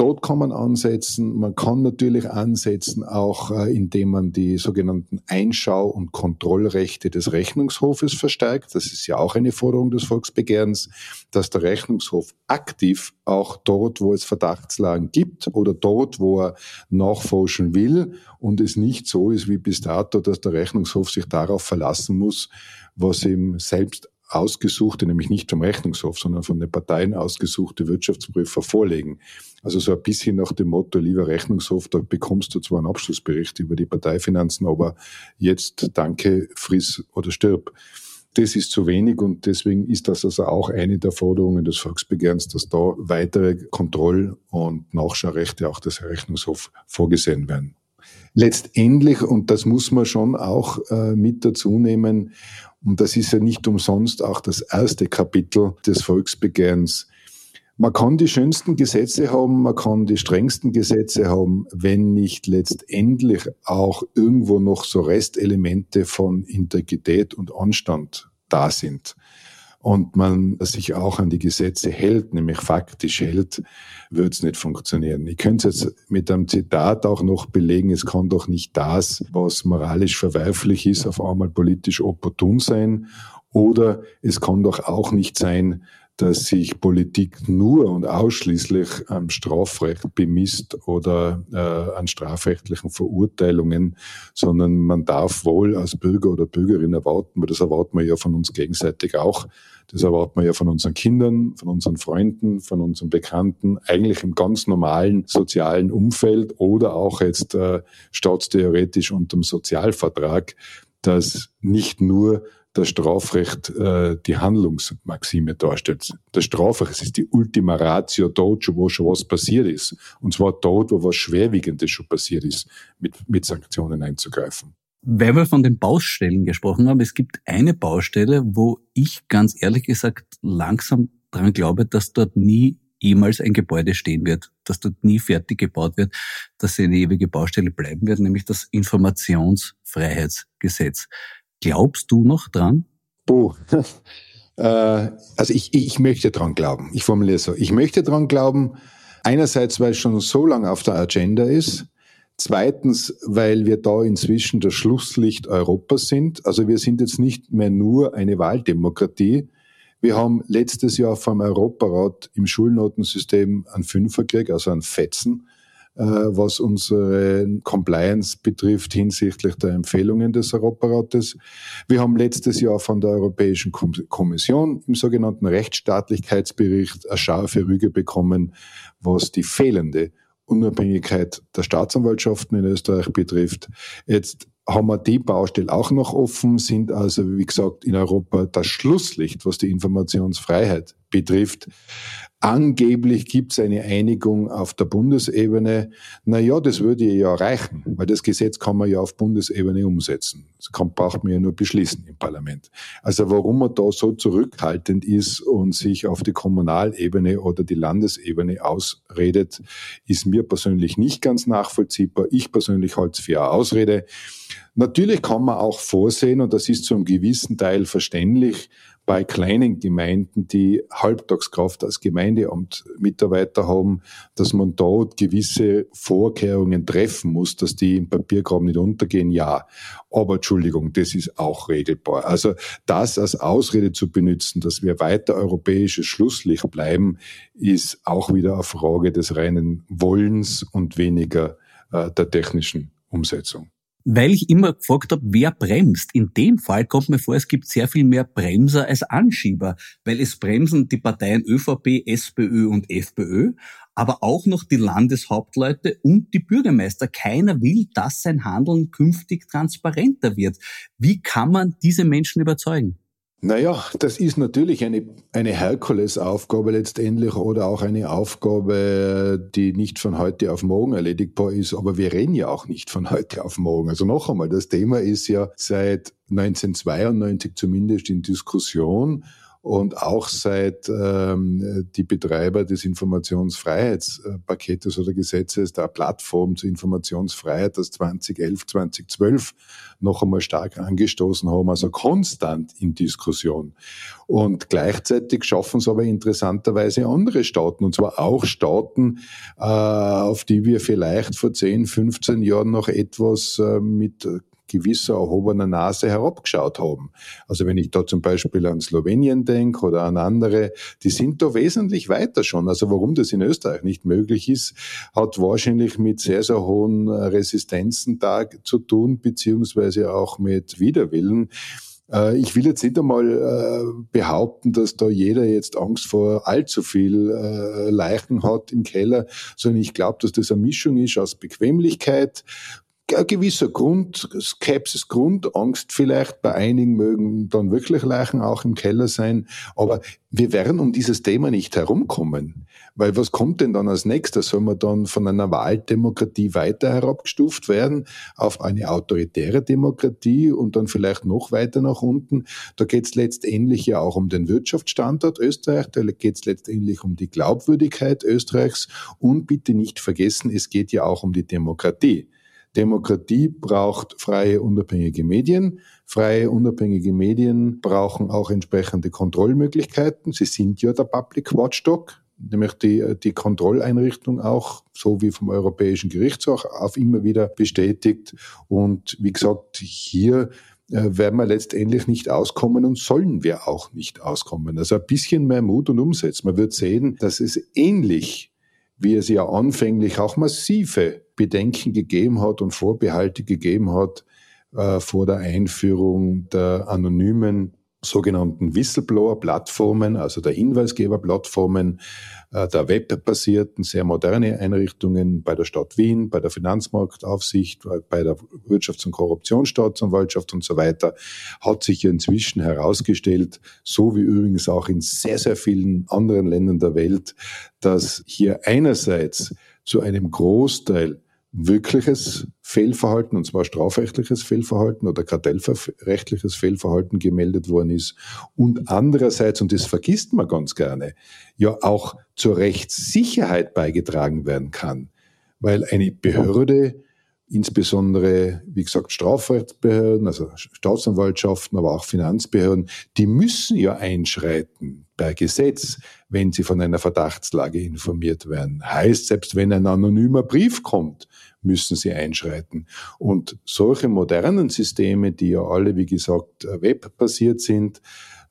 Dort kann man ansetzen. Man kann natürlich ansetzen, auch äh, indem man die sogenannten Einschau- und Kontrollrechte des Rechnungshofes verstärkt. Das ist ja auch eine Forderung des Volksbegehrens, dass der Rechnungshof aktiv auch dort, wo es Verdachtslagen gibt oder dort, wo er nachforschen will und es nicht so ist wie bis dato, dass der Rechnungshof sich darauf verlassen muss, was ihm selbst ausgesuchte, nämlich nicht vom Rechnungshof, sondern von den Parteien ausgesuchte Wirtschaftsprüfer vorlegen. Also so ein bisschen nach dem Motto, lieber Rechnungshof, da bekommst du zwar einen Abschlussbericht über die Parteifinanzen, aber jetzt danke, friss oder stirb. Das ist zu wenig und deswegen ist das also auch eine der Forderungen des Volksbegehrens, dass da weitere Kontroll- und Nachschaurechte auch des Rechnungshofs vorgesehen werden. Letztendlich, und das muss man schon auch äh, mit dazu nehmen, und das ist ja nicht umsonst auch das erste Kapitel des Volksbegehrens, man kann die schönsten Gesetze haben, man kann die strengsten Gesetze haben, wenn nicht letztendlich auch irgendwo noch so Restelemente von Integrität und Anstand da sind und man sich auch an die Gesetze hält, nämlich faktisch hält, wird es nicht funktionieren. Ich könnte es jetzt mit einem Zitat auch noch belegen, es kann doch nicht das, was moralisch verwerflich ist, auf einmal politisch opportun sein. Oder es kann doch auch nicht sein, dass sich Politik nur und ausschließlich am Strafrecht bemisst oder äh, an strafrechtlichen Verurteilungen, sondern man darf wohl als Bürger oder Bürgerin erwarten, weil das erwarten wir ja von uns gegenseitig auch, das erwarten wir ja von unseren Kindern, von unseren Freunden, von unseren Bekannten, eigentlich im ganz normalen sozialen Umfeld oder auch jetzt äh, staatstheoretisch unter dem Sozialvertrag, dass nicht nur das Strafrecht äh, die Handlungsmaxime darstellt. Das Strafrecht ist die Ultima Ratio dort, wo schon was passiert ist. Und zwar dort, wo was Schwerwiegendes schon passiert ist, mit, mit Sanktionen einzugreifen. Weil wir von den Baustellen gesprochen haben, es gibt eine Baustelle, wo ich ganz ehrlich gesagt langsam dran glaube, dass dort nie jemals ein Gebäude stehen wird, dass dort nie fertig gebaut wird, dass sie eine ewige Baustelle bleiben wird, nämlich das Informationsfreiheitsgesetz. Glaubst du noch dran? Äh, also ich, ich möchte dran glauben. Ich formuliere so. Ich möchte dran glauben, einerseits, weil es schon so lange auf der Agenda ist. Zweitens, weil wir da inzwischen das Schlusslicht Europas sind. Also wir sind jetzt nicht mehr nur eine Wahldemokratie. Wir haben letztes Jahr vom Europarat im Schulnotensystem einen Fünfer gekriegt, also einen Fetzen. Äh, was unsere Compliance betrifft hinsichtlich der Empfehlungen des Europarates. Wir haben letztes Jahr von der Europäischen Kommission im sogenannten Rechtsstaatlichkeitsbericht eine scharfe Rüge bekommen, was die fehlende Unabhängigkeit der Staatsanwaltschaften in Österreich betrifft. Jetzt haben wir die Baustelle auch noch offen, sind also, wie gesagt, in Europa das Schlusslicht, was die Informationsfreiheit betrifft. Angeblich gibt es eine Einigung auf der Bundesebene. Na ja, das würde ja reichen, weil das Gesetz kann man ja auf Bundesebene umsetzen. Das kann, braucht man ja nur beschließen im Parlament. Also warum man da so zurückhaltend ist und sich auf die Kommunalebene oder die Landesebene ausredet, ist mir persönlich nicht ganz nachvollziehbar. Ich persönlich halte es für eine Ausrede. Natürlich kann man auch vorsehen, und das ist zu einem gewissen Teil verständlich, bei kleinen Gemeinden, die Halbtagskraft als Gemeindeamt Mitarbeiter haben, dass man dort gewisse Vorkehrungen treffen muss, dass die im Papierkram nicht untergehen, ja. Aber Entschuldigung, das ist auch regelbar. Also das als Ausrede zu benutzen, dass wir weiter europäisches Schlusslicht bleiben, ist auch wieder eine Frage des reinen Wollens und weniger äh, der technischen Umsetzung weil ich immer gefragt habe, wer bremst. In dem Fall kommt mir vor, es gibt sehr viel mehr Bremser als Anschieber, weil es bremsen die Parteien ÖVP, SPÖ und FPÖ, aber auch noch die Landeshauptleute und die Bürgermeister. Keiner will, dass sein Handeln künftig transparenter wird. Wie kann man diese Menschen überzeugen? Naja, das ist natürlich eine, eine Herkulesaufgabe letztendlich oder auch eine Aufgabe, die nicht von heute auf morgen erledigbar ist, aber wir reden ja auch nicht von heute auf morgen. Also noch einmal, das Thema ist ja seit 1992 zumindest in Diskussion und auch seit ähm, die Betreiber des Informationsfreiheitspaketes oder Gesetzes der Plattform zur Informationsfreiheit, das 2011, 2012 noch einmal stark angestoßen haben, also konstant in Diskussion. Und gleichzeitig schaffen es aber interessanterweise andere Staaten, und zwar auch Staaten, äh, auf die wir vielleicht vor 10, 15 Jahren noch etwas äh, mit gewisser erhobener Nase herabgeschaut haben. Also wenn ich da zum Beispiel an Slowenien denke oder an andere, die sind da wesentlich weiter schon. Also warum das in Österreich nicht möglich ist, hat wahrscheinlich mit sehr, sehr hohen äh, Resistenzen da zu tun, beziehungsweise auch mit Widerwillen. Äh, ich will jetzt nicht einmal äh, behaupten, dass da jeder jetzt Angst vor allzu viel Leichen hat im Keller, sondern ich glaube, dass das eine Mischung ist aus Bequemlichkeit, ein gewisser Grund, Skepsis, Grundangst vielleicht. Bei einigen mögen dann wirklich Leichen auch im Keller sein. Aber wir werden um dieses Thema nicht herumkommen. Weil was kommt denn dann als nächstes? Soll man dann von einer Wahldemokratie weiter herabgestuft werden auf eine autoritäre Demokratie und dann vielleicht noch weiter nach unten? Da geht es letztendlich ja auch um den Wirtschaftsstandort Österreich, da geht es letztendlich um die Glaubwürdigkeit Österreichs und bitte nicht vergessen, es geht ja auch um die Demokratie. Demokratie braucht freie, unabhängige Medien. Freie, unabhängige Medien brauchen auch entsprechende Kontrollmöglichkeiten. Sie sind ja der Public Watchdog, nämlich die, die Kontrolleinrichtung auch, so wie vom Europäischen Gerichtshof auch immer wieder bestätigt. Und wie gesagt, hier äh, werden wir letztendlich nicht auskommen und sollen wir auch nicht auskommen. Also ein bisschen mehr Mut und Umsetzen. Man wird sehen, dass es ähnlich, wie es ja anfänglich auch massive Bedenken gegeben hat und Vorbehalte gegeben hat äh, vor der Einführung der anonymen sogenannten Whistleblower-Plattformen, also der Hinweisgeber-Plattformen, äh, der webbasierten, sehr moderne Einrichtungen bei der Stadt Wien, bei der Finanzmarktaufsicht, bei der Wirtschafts- und Korruptionsstaatsanwaltschaft und so weiter, hat sich inzwischen herausgestellt, so wie übrigens auch in sehr, sehr vielen anderen Ländern der Welt, dass hier einerseits zu einem Großteil wirkliches Fehlverhalten, und zwar strafrechtliches Fehlverhalten oder kartellrechtliches Fehlverhalten gemeldet worden ist. Und andererseits, und das vergisst man ganz gerne, ja auch zur Rechtssicherheit beigetragen werden kann. Weil eine Behörde, insbesondere, wie gesagt, Strafrechtsbehörden, also Staatsanwaltschaften, aber auch Finanzbehörden, die müssen ja einschreiten per Gesetz, wenn sie von einer Verdachtslage informiert werden. Heißt, selbst wenn ein anonymer Brief kommt, müssen sie einschreiten. Und solche modernen Systeme, die ja alle, wie gesagt, webbasiert sind,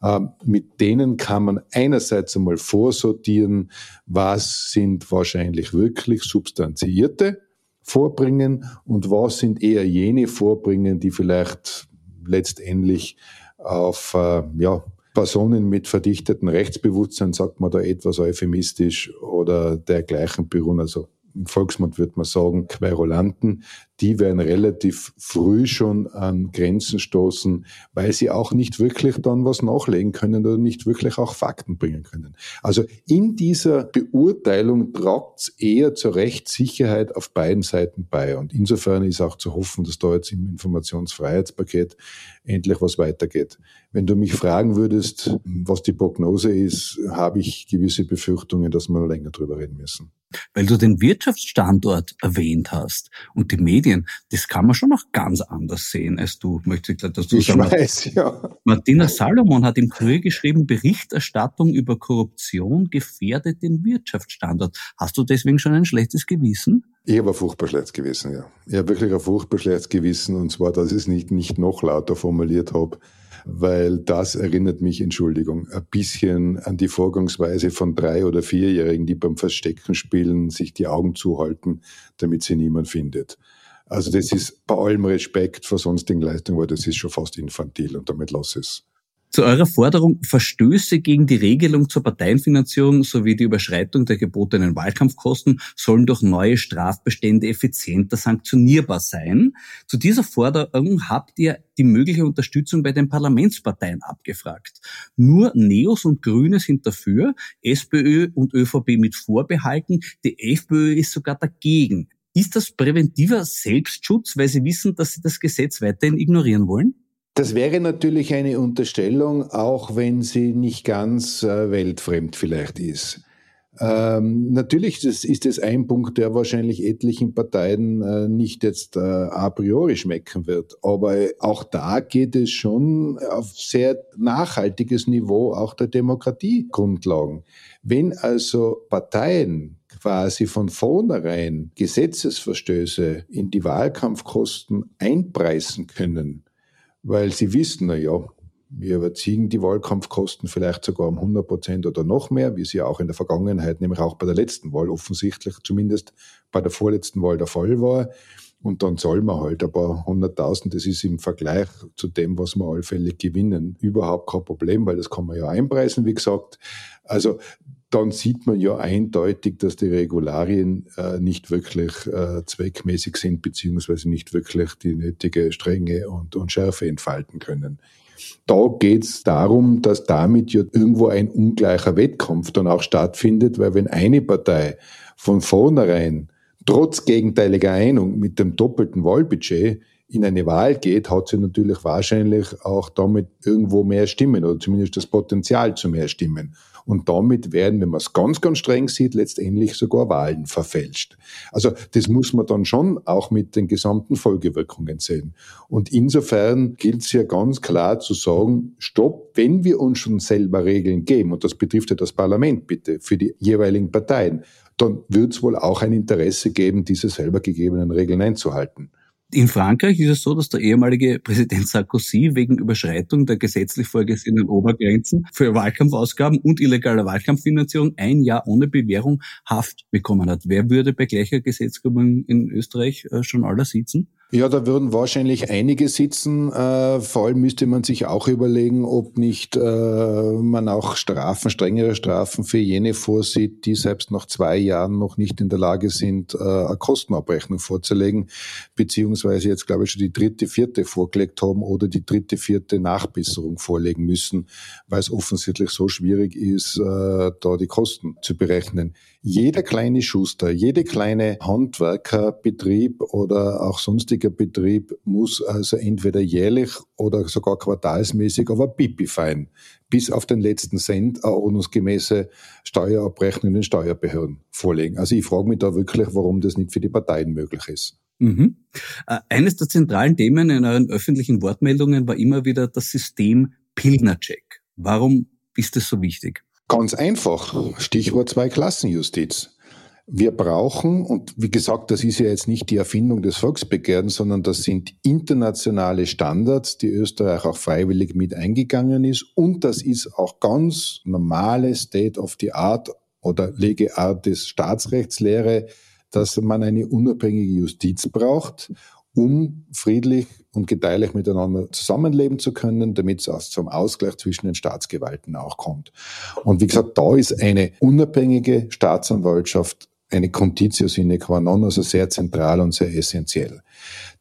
ähm, mit denen kann man einerseits einmal vorsortieren, was sind wahrscheinlich wirklich substanzierte Vorbringen und was sind eher jene Vorbringen, die vielleicht letztendlich auf äh, ja, Personen mit verdichteten Rechtsbewusstsein, sagt man da etwas euphemistisch, oder dergleichen beruhen. Also im Volksmund würde man sagen, Querulanten, die werden relativ früh schon an Grenzen stoßen, weil sie auch nicht wirklich dann was nachlegen können oder nicht wirklich auch Fakten bringen können. Also in dieser Beurteilung tragt es eher zur Rechtssicherheit auf beiden Seiten bei. Und insofern ist auch zu hoffen, dass da jetzt im Informationsfreiheitspaket endlich was weitergeht. Wenn du mich fragen würdest, was die Prognose ist, habe ich gewisse Befürchtungen, dass wir länger drüber reden müssen. Weil du den Wirtschaftsstandort erwähnt hast und die Medien Medien. Das kann man schon noch ganz anders sehen als du, möchte ich dazu ich sagen. Ich weiß, ja. Martina Salomon hat im Kurier geschrieben, Berichterstattung über Korruption gefährdet den Wirtschaftsstandort. Hast du deswegen schon ein schlechtes Gewissen? Ich habe ein furchtbar schlechtes Gewissen, ja. Ich habe wirklich ein furchtbar schlechtes Gewissen, und zwar, dass ich es nicht, nicht noch lauter formuliert habe weil das erinnert mich, Entschuldigung, ein bisschen an die Vorgangsweise von drei- oder vierjährigen, die beim Verstecken spielen, sich die Augen zuhalten, damit sie niemand findet. Also das ist bei allem Respekt vor sonstigen Leistungen, aber das ist schon fast infantil und damit lass es. Zu eurer Forderung, Verstöße gegen die Regelung zur Parteienfinanzierung sowie die Überschreitung der gebotenen Wahlkampfkosten sollen durch neue Strafbestände effizienter sanktionierbar sein. Zu dieser Forderung habt ihr die mögliche Unterstützung bei den Parlamentsparteien abgefragt. Nur Neos und Grüne sind dafür, SPÖ und ÖVP mit Vorbehalten, die FPÖ ist sogar dagegen. Ist das präventiver Selbstschutz, weil sie wissen, dass sie das Gesetz weiterhin ignorieren wollen? Das wäre natürlich eine Unterstellung, auch wenn sie nicht ganz äh, weltfremd vielleicht ist. Ähm, natürlich das ist es ein Punkt, der wahrscheinlich etlichen Parteien äh, nicht jetzt äh, a priori schmecken wird. Aber auch da geht es schon auf sehr nachhaltiges Niveau auch der Demokratiegrundlagen. Wenn also Parteien quasi von vornherein Gesetzesverstöße in die Wahlkampfkosten einpreisen können, weil sie wissen, na ja, wir überziehen die Wahlkampfkosten vielleicht sogar um 100 Prozent oder noch mehr, wie es ja auch in der Vergangenheit, nämlich auch bei der letzten Wahl offensichtlich, zumindest bei der vorletzten Wahl der Fall war. Und dann soll man halt ein paar hunderttausend, das ist im Vergleich zu dem, was wir allfällig gewinnen, überhaupt kein Problem, weil das kann man ja einpreisen, wie gesagt. Also dann sieht man ja eindeutig, dass die Regularien äh, nicht wirklich äh, zweckmäßig sind, beziehungsweise nicht wirklich die nötige Strenge und, und Schärfe entfalten können. Da geht es darum, dass damit ja irgendwo ein ungleicher Wettkampf dann auch stattfindet, weil wenn eine Partei von vornherein trotz gegenteiliger Einung mit dem doppelten Wahlbudget in eine Wahl geht, hat sie natürlich wahrscheinlich auch damit irgendwo mehr Stimmen oder zumindest das Potenzial zu mehr Stimmen. Und damit werden, wenn man es ganz, ganz streng sieht, letztendlich sogar Wahlen verfälscht. Also das muss man dann schon auch mit den gesamten Folgewirkungen sehen. Und insofern gilt es ja ganz klar zu sagen, stopp, wenn wir uns schon selber Regeln geben, und das betrifft ja das Parlament bitte, für die jeweiligen Parteien, dann wird es wohl auch ein Interesse geben, diese selber gegebenen Regeln einzuhalten. In Frankreich ist es so, dass der ehemalige Präsident Sarkozy wegen Überschreitung der gesetzlich vorgesehenen Obergrenzen für Wahlkampfausgaben und illegaler Wahlkampffinanzierung ein Jahr ohne Bewährung Haft bekommen hat. Wer würde bei gleicher Gesetzgebung in Österreich äh, schon aller sitzen? Ja, da würden wahrscheinlich einige sitzen. Äh, vor allem müsste man sich auch überlegen, ob nicht äh, man auch Strafen, strengere Strafen für jene vorsieht, die selbst nach zwei Jahren noch nicht in der Lage sind, äh, eine Kostenabrechnung vorzulegen, beziehungsweise jetzt glaube ich schon die dritte, vierte vorgelegt haben oder die dritte, vierte Nachbesserung vorlegen müssen, weil es offensichtlich so schwierig ist, äh, da die Kosten zu berechnen. Jeder kleine Schuster, jede kleine Handwerkerbetrieb oder auch sonstiger Betrieb muss also entweder jährlich oder sogar quartalsmäßig, aber pipifein bis auf den letzten Cent eine ordnungsgemäße Steuerabrechnung den Steuerbehörden vorlegen. Also ich frage mich da wirklich, warum das nicht für die Parteien möglich ist. Mhm. Äh, eines der zentralen Themen in euren öffentlichen Wortmeldungen war immer wieder das System Pilnercheck. Warum ist das so wichtig? Ganz einfach. Stichwort Zweiklassenjustiz. Wir brauchen, und wie gesagt, das ist ja jetzt nicht die Erfindung des Volksbegehrens, sondern das sind internationale Standards, die Österreich auch freiwillig mit eingegangen ist. Und das ist auch ganz normale State of the Art oder Lege Art des Staatsrechtslehre, dass man eine unabhängige Justiz braucht um friedlich und gedeihlich miteinander zusammenleben zu können, damit es zum Ausgleich zwischen den Staatsgewalten auch kommt. Und wie gesagt, da ist eine unabhängige Staatsanwaltschaft eine Conditio sine qua non, also sehr zentral und sehr essentiell.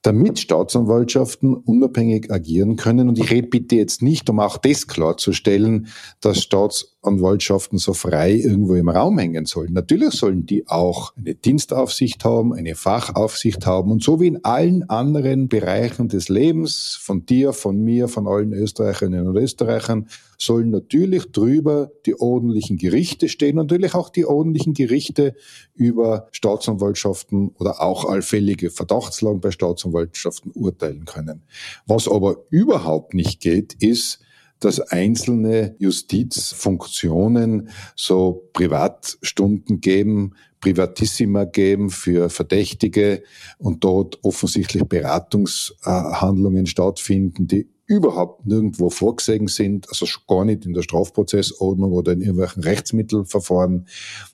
Damit Staatsanwaltschaften unabhängig agieren können, und ich rede bitte jetzt nicht, um auch das klarzustellen, dass Staats Staatsanwaltschaften so frei irgendwo im Raum hängen sollen. Natürlich sollen die auch eine Dienstaufsicht haben, eine Fachaufsicht haben und so wie in allen anderen Bereichen des Lebens, von dir, von mir, von allen Österreicherinnen und Österreichern, sollen natürlich drüber die ordentlichen Gerichte stehen, natürlich auch die ordentlichen Gerichte über Staatsanwaltschaften oder auch allfällige Verdachtslagen bei Staatsanwaltschaften urteilen können. Was aber überhaupt nicht geht, ist, dass einzelne Justizfunktionen so Privatstunden geben, Privatissima geben für Verdächtige und dort offensichtlich Beratungshandlungen stattfinden, die überhaupt nirgendwo vorgesehen sind, also gar nicht in der Strafprozessordnung oder in irgendwelchen Rechtsmittelverfahren,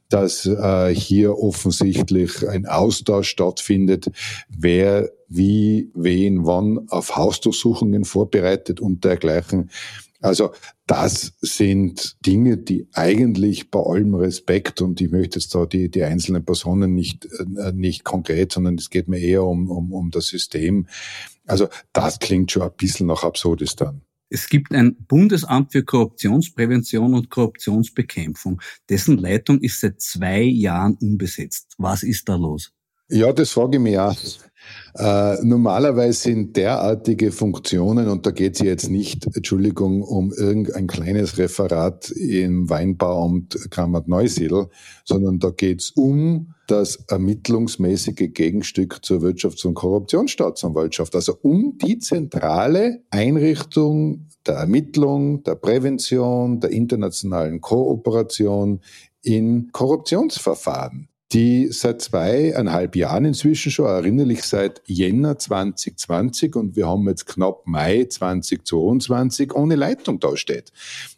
dass äh, hier offensichtlich ein Austausch stattfindet, wer wie, wen, wann auf Hausdurchsuchungen vorbereitet und dergleichen. Also das sind Dinge, die eigentlich bei allem Respekt und ich möchte jetzt da die, die einzelnen Personen nicht, äh, nicht konkret, sondern es geht mir eher um, um, um das System. Also das klingt schon ein bisschen nach Absurdistan. Es gibt ein Bundesamt für Korruptionsprävention und Korruptionsbekämpfung. Dessen Leitung ist seit zwei Jahren unbesetzt. Was ist da los? Ja, das frage ich mich auch. Äh, normalerweise sind derartige Funktionen, und da geht es jetzt nicht, Entschuldigung, um irgendein kleines Referat im Weinbauamt Kramat Neusiedl, sondern da geht es um das ermittlungsmäßige Gegenstück zur Wirtschafts- und Korruptionsstaatsanwaltschaft, also um die zentrale Einrichtung der Ermittlung, der Prävention, der internationalen Kooperation in Korruptionsverfahren die seit zweieinhalb Jahren inzwischen schon, erinnerlich seit Jänner 2020 und wir haben jetzt knapp Mai 2022 ohne Leitung dasteht.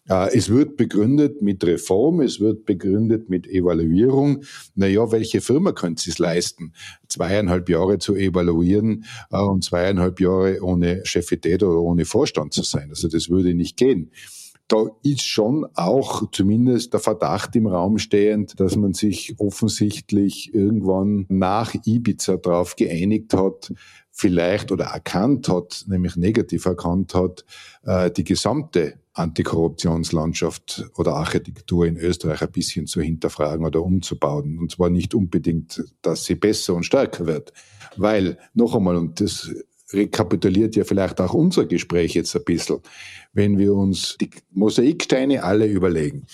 Äh, es wird begründet mit Reform, es wird begründet mit Evaluierung. Naja, welche Firma könnte es leisten, zweieinhalb Jahre zu evaluieren äh, und zweieinhalb Jahre ohne Chefität oder ohne Vorstand zu sein? Also das würde nicht gehen da ist schon auch zumindest der Verdacht im Raum stehend, dass man sich offensichtlich irgendwann nach Ibiza darauf geeinigt hat, vielleicht oder erkannt hat, nämlich negativ erkannt hat, äh, die gesamte Antikorruptionslandschaft oder Architektur in Österreich ein bisschen zu hinterfragen oder umzubauen. Und zwar nicht unbedingt, dass sie besser und stärker wird. Weil, noch einmal, und das rekapituliert ja vielleicht auch unser Gespräch jetzt ein bisschen, wenn wir uns die Mosaiksteine alle überlegen.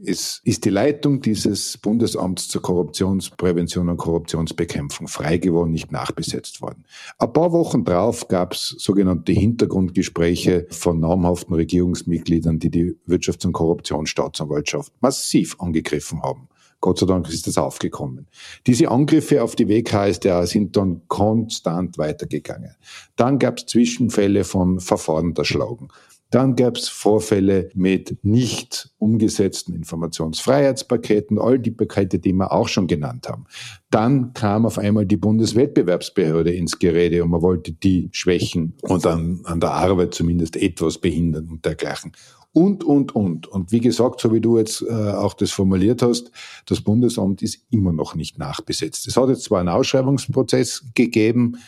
Es ist die Leitung dieses Bundesamts zur Korruptionsprävention und Korruptionsbekämpfung frei geworden, nicht nachbesetzt worden. Ein paar Wochen drauf gab es sogenannte Hintergrundgespräche von namhaften Regierungsmitgliedern, die die Wirtschafts- und Korruptionsstaatsanwaltschaft massiv angegriffen haben. Gott sei Dank ist das aufgekommen. Diese Angriffe auf die WKSDA sind dann konstant weitergegangen. Dann gab es Zwischenfälle von Verfahren der Schlagen. Dann gab es Vorfälle mit nicht umgesetzten Informationsfreiheitspaketen, all die Pakete, die wir auch schon genannt haben. Dann kam auf einmal die Bundeswettbewerbsbehörde ins Gerede und man wollte die schwächen und an, an der Arbeit zumindest etwas behindern und dergleichen und, und, und. Und wie gesagt, so wie du jetzt äh, auch das formuliert hast, das Bundesamt ist immer noch nicht nachbesetzt. Es hat jetzt zwar einen Ausschreibungsprozess gegeben,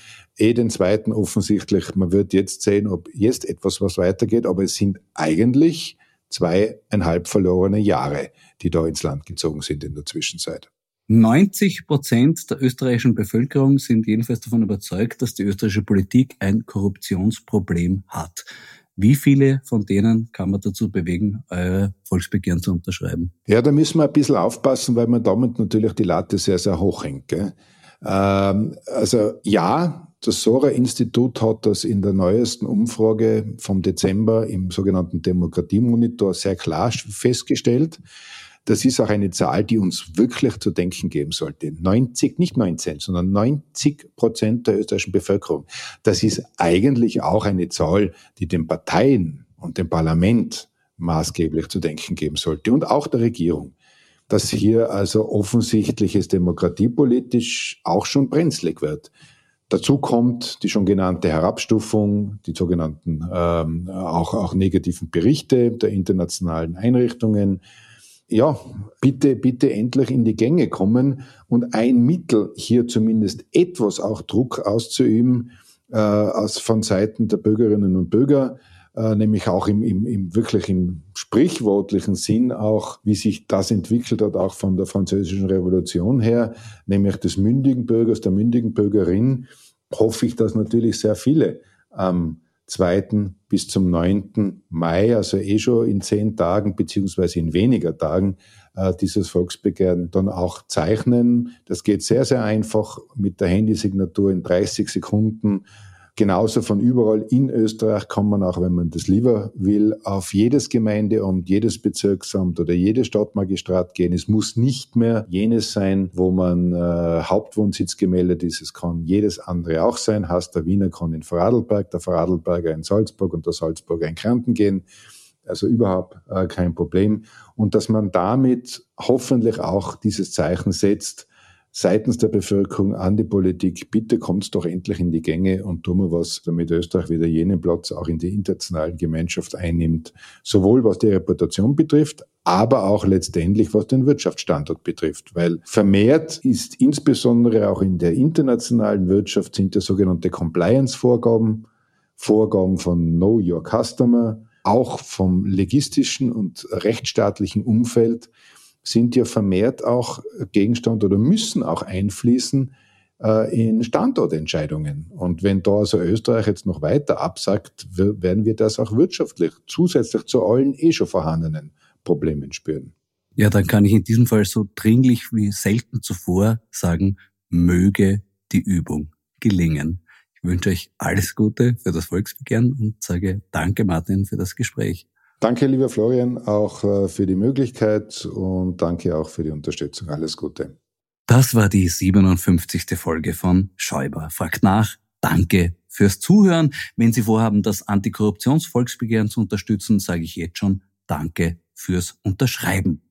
eh den zweiten offensichtlich. Man wird jetzt sehen, ob jetzt etwas was weitergeht, aber es sind eigentlich zweieinhalb verlorene Jahre, die da ins Land gezogen sind in der Zwischenzeit. 90 Prozent der österreichischen Bevölkerung sind jedenfalls davon überzeugt, dass die österreichische Politik ein Korruptionsproblem hat. Wie viele von denen kann man dazu bewegen, euer Volksbegehren zu unterschreiben? Ja, da müssen wir ein bisschen aufpassen, weil man damit natürlich die Latte sehr, sehr hoch hängt. Gell? Ähm, also ja, das Sora-Institut hat das in der neuesten Umfrage vom Dezember im sogenannten Demokratiemonitor sehr klar festgestellt. Das ist auch eine Zahl, die uns wirklich zu denken geben sollte. 90, nicht 19, sondern 90 Prozent der österreichischen Bevölkerung. Das ist eigentlich auch eine Zahl, die den Parteien und dem Parlament maßgeblich zu denken geben sollte und auch der Regierung. Dass hier also offensichtlich es demokratiepolitisch auch schon brenzlig wird. Dazu kommt die schon genannte Herabstufung, die sogenannten ähm, auch, auch negativen Berichte der internationalen Einrichtungen, ja, bitte, bitte endlich in die Gänge kommen und ein Mittel, hier zumindest etwas auch Druck auszuüben, äh, aus, von Seiten der Bürgerinnen und Bürger, äh, nämlich auch im, im, im wirklich im sprichwörtlichen Sinn auch, wie sich das entwickelt hat, auch von der französischen Revolution her, nämlich des mündigen Bürgers, der mündigen Bürgerin, hoffe ich, dass natürlich sehr viele am 2. bis zum 9. Mai, also eh schon in zehn Tagen beziehungsweise in weniger Tagen, äh, dieses Volksbegehren dann auch zeichnen. Das geht sehr, sehr einfach mit der Handysignatur in 30 Sekunden Genauso von überall in Österreich kann man auch, wenn man das lieber will, auf jedes Gemeindeamt, jedes Bezirksamt oder jedes Stadtmagistrat gehen. Es muss nicht mehr jenes sein, wo man äh, Hauptwohnsitz gemeldet ist. Es kann jedes andere auch sein. Heißt, der Wiener kann in Vorarlberg, der Vorarlberger in Salzburg und der Salzburger in Kärnten gehen. Also überhaupt äh, kein Problem. Und dass man damit hoffentlich auch dieses Zeichen setzt, seitens der Bevölkerung an die Politik, bitte kommt doch endlich in die Gänge und tun wir was, damit Österreich wieder jenen Platz auch in der internationalen Gemeinschaft einnimmt, sowohl was die Reputation betrifft, aber auch letztendlich was den Wirtschaftsstandort betrifft, weil vermehrt ist insbesondere auch in der internationalen Wirtschaft sind ja sogenannte Compliance-Vorgaben, Vorgaben von Know Your Customer, auch vom legistischen und rechtsstaatlichen Umfeld sind ja vermehrt auch Gegenstand oder müssen auch einfließen äh, in Standortentscheidungen. Und wenn da also Österreich jetzt noch weiter absagt, werden wir das auch wirtschaftlich zusätzlich zu allen eh schon vorhandenen Problemen spüren. Ja, dann kann ich in diesem Fall so dringlich wie selten zuvor sagen, möge die Übung gelingen. Ich wünsche euch alles Gute für das Volksbegehren und sage danke, Martin, für das Gespräch. Danke, lieber Florian, auch äh, für die Möglichkeit und danke auch für die Unterstützung. Alles Gute. Das war die 57. Folge von Schäuber fragt nach. Danke fürs Zuhören. Wenn Sie vorhaben, das Antikorruptionsvolksbegehren zu unterstützen, sage ich jetzt schon Danke fürs Unterschreiben.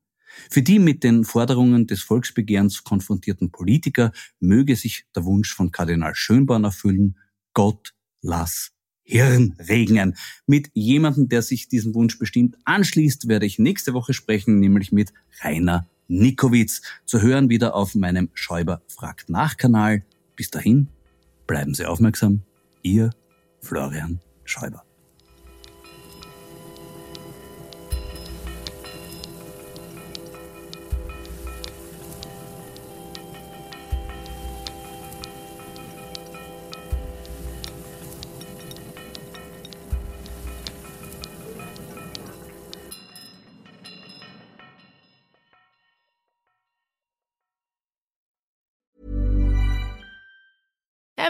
Für die mit den Forderungen des Volksbegehrens konfrontierten Politiker möge sich der Wunsch von Kardinal Schönborn erfüllen. Gott lass Hirn regnen. Mit jemandem, der sich diesem Wunsch bestimmt anschließt, werde ich nächste Woche sprechen, nämlich mit Rainer Nikowitz. Zu hören wieder auf meinem Schäuber fragt nach Kanal. Bis dahin, bleiben Sie aufmerksam. Ihr Florian Schäuber.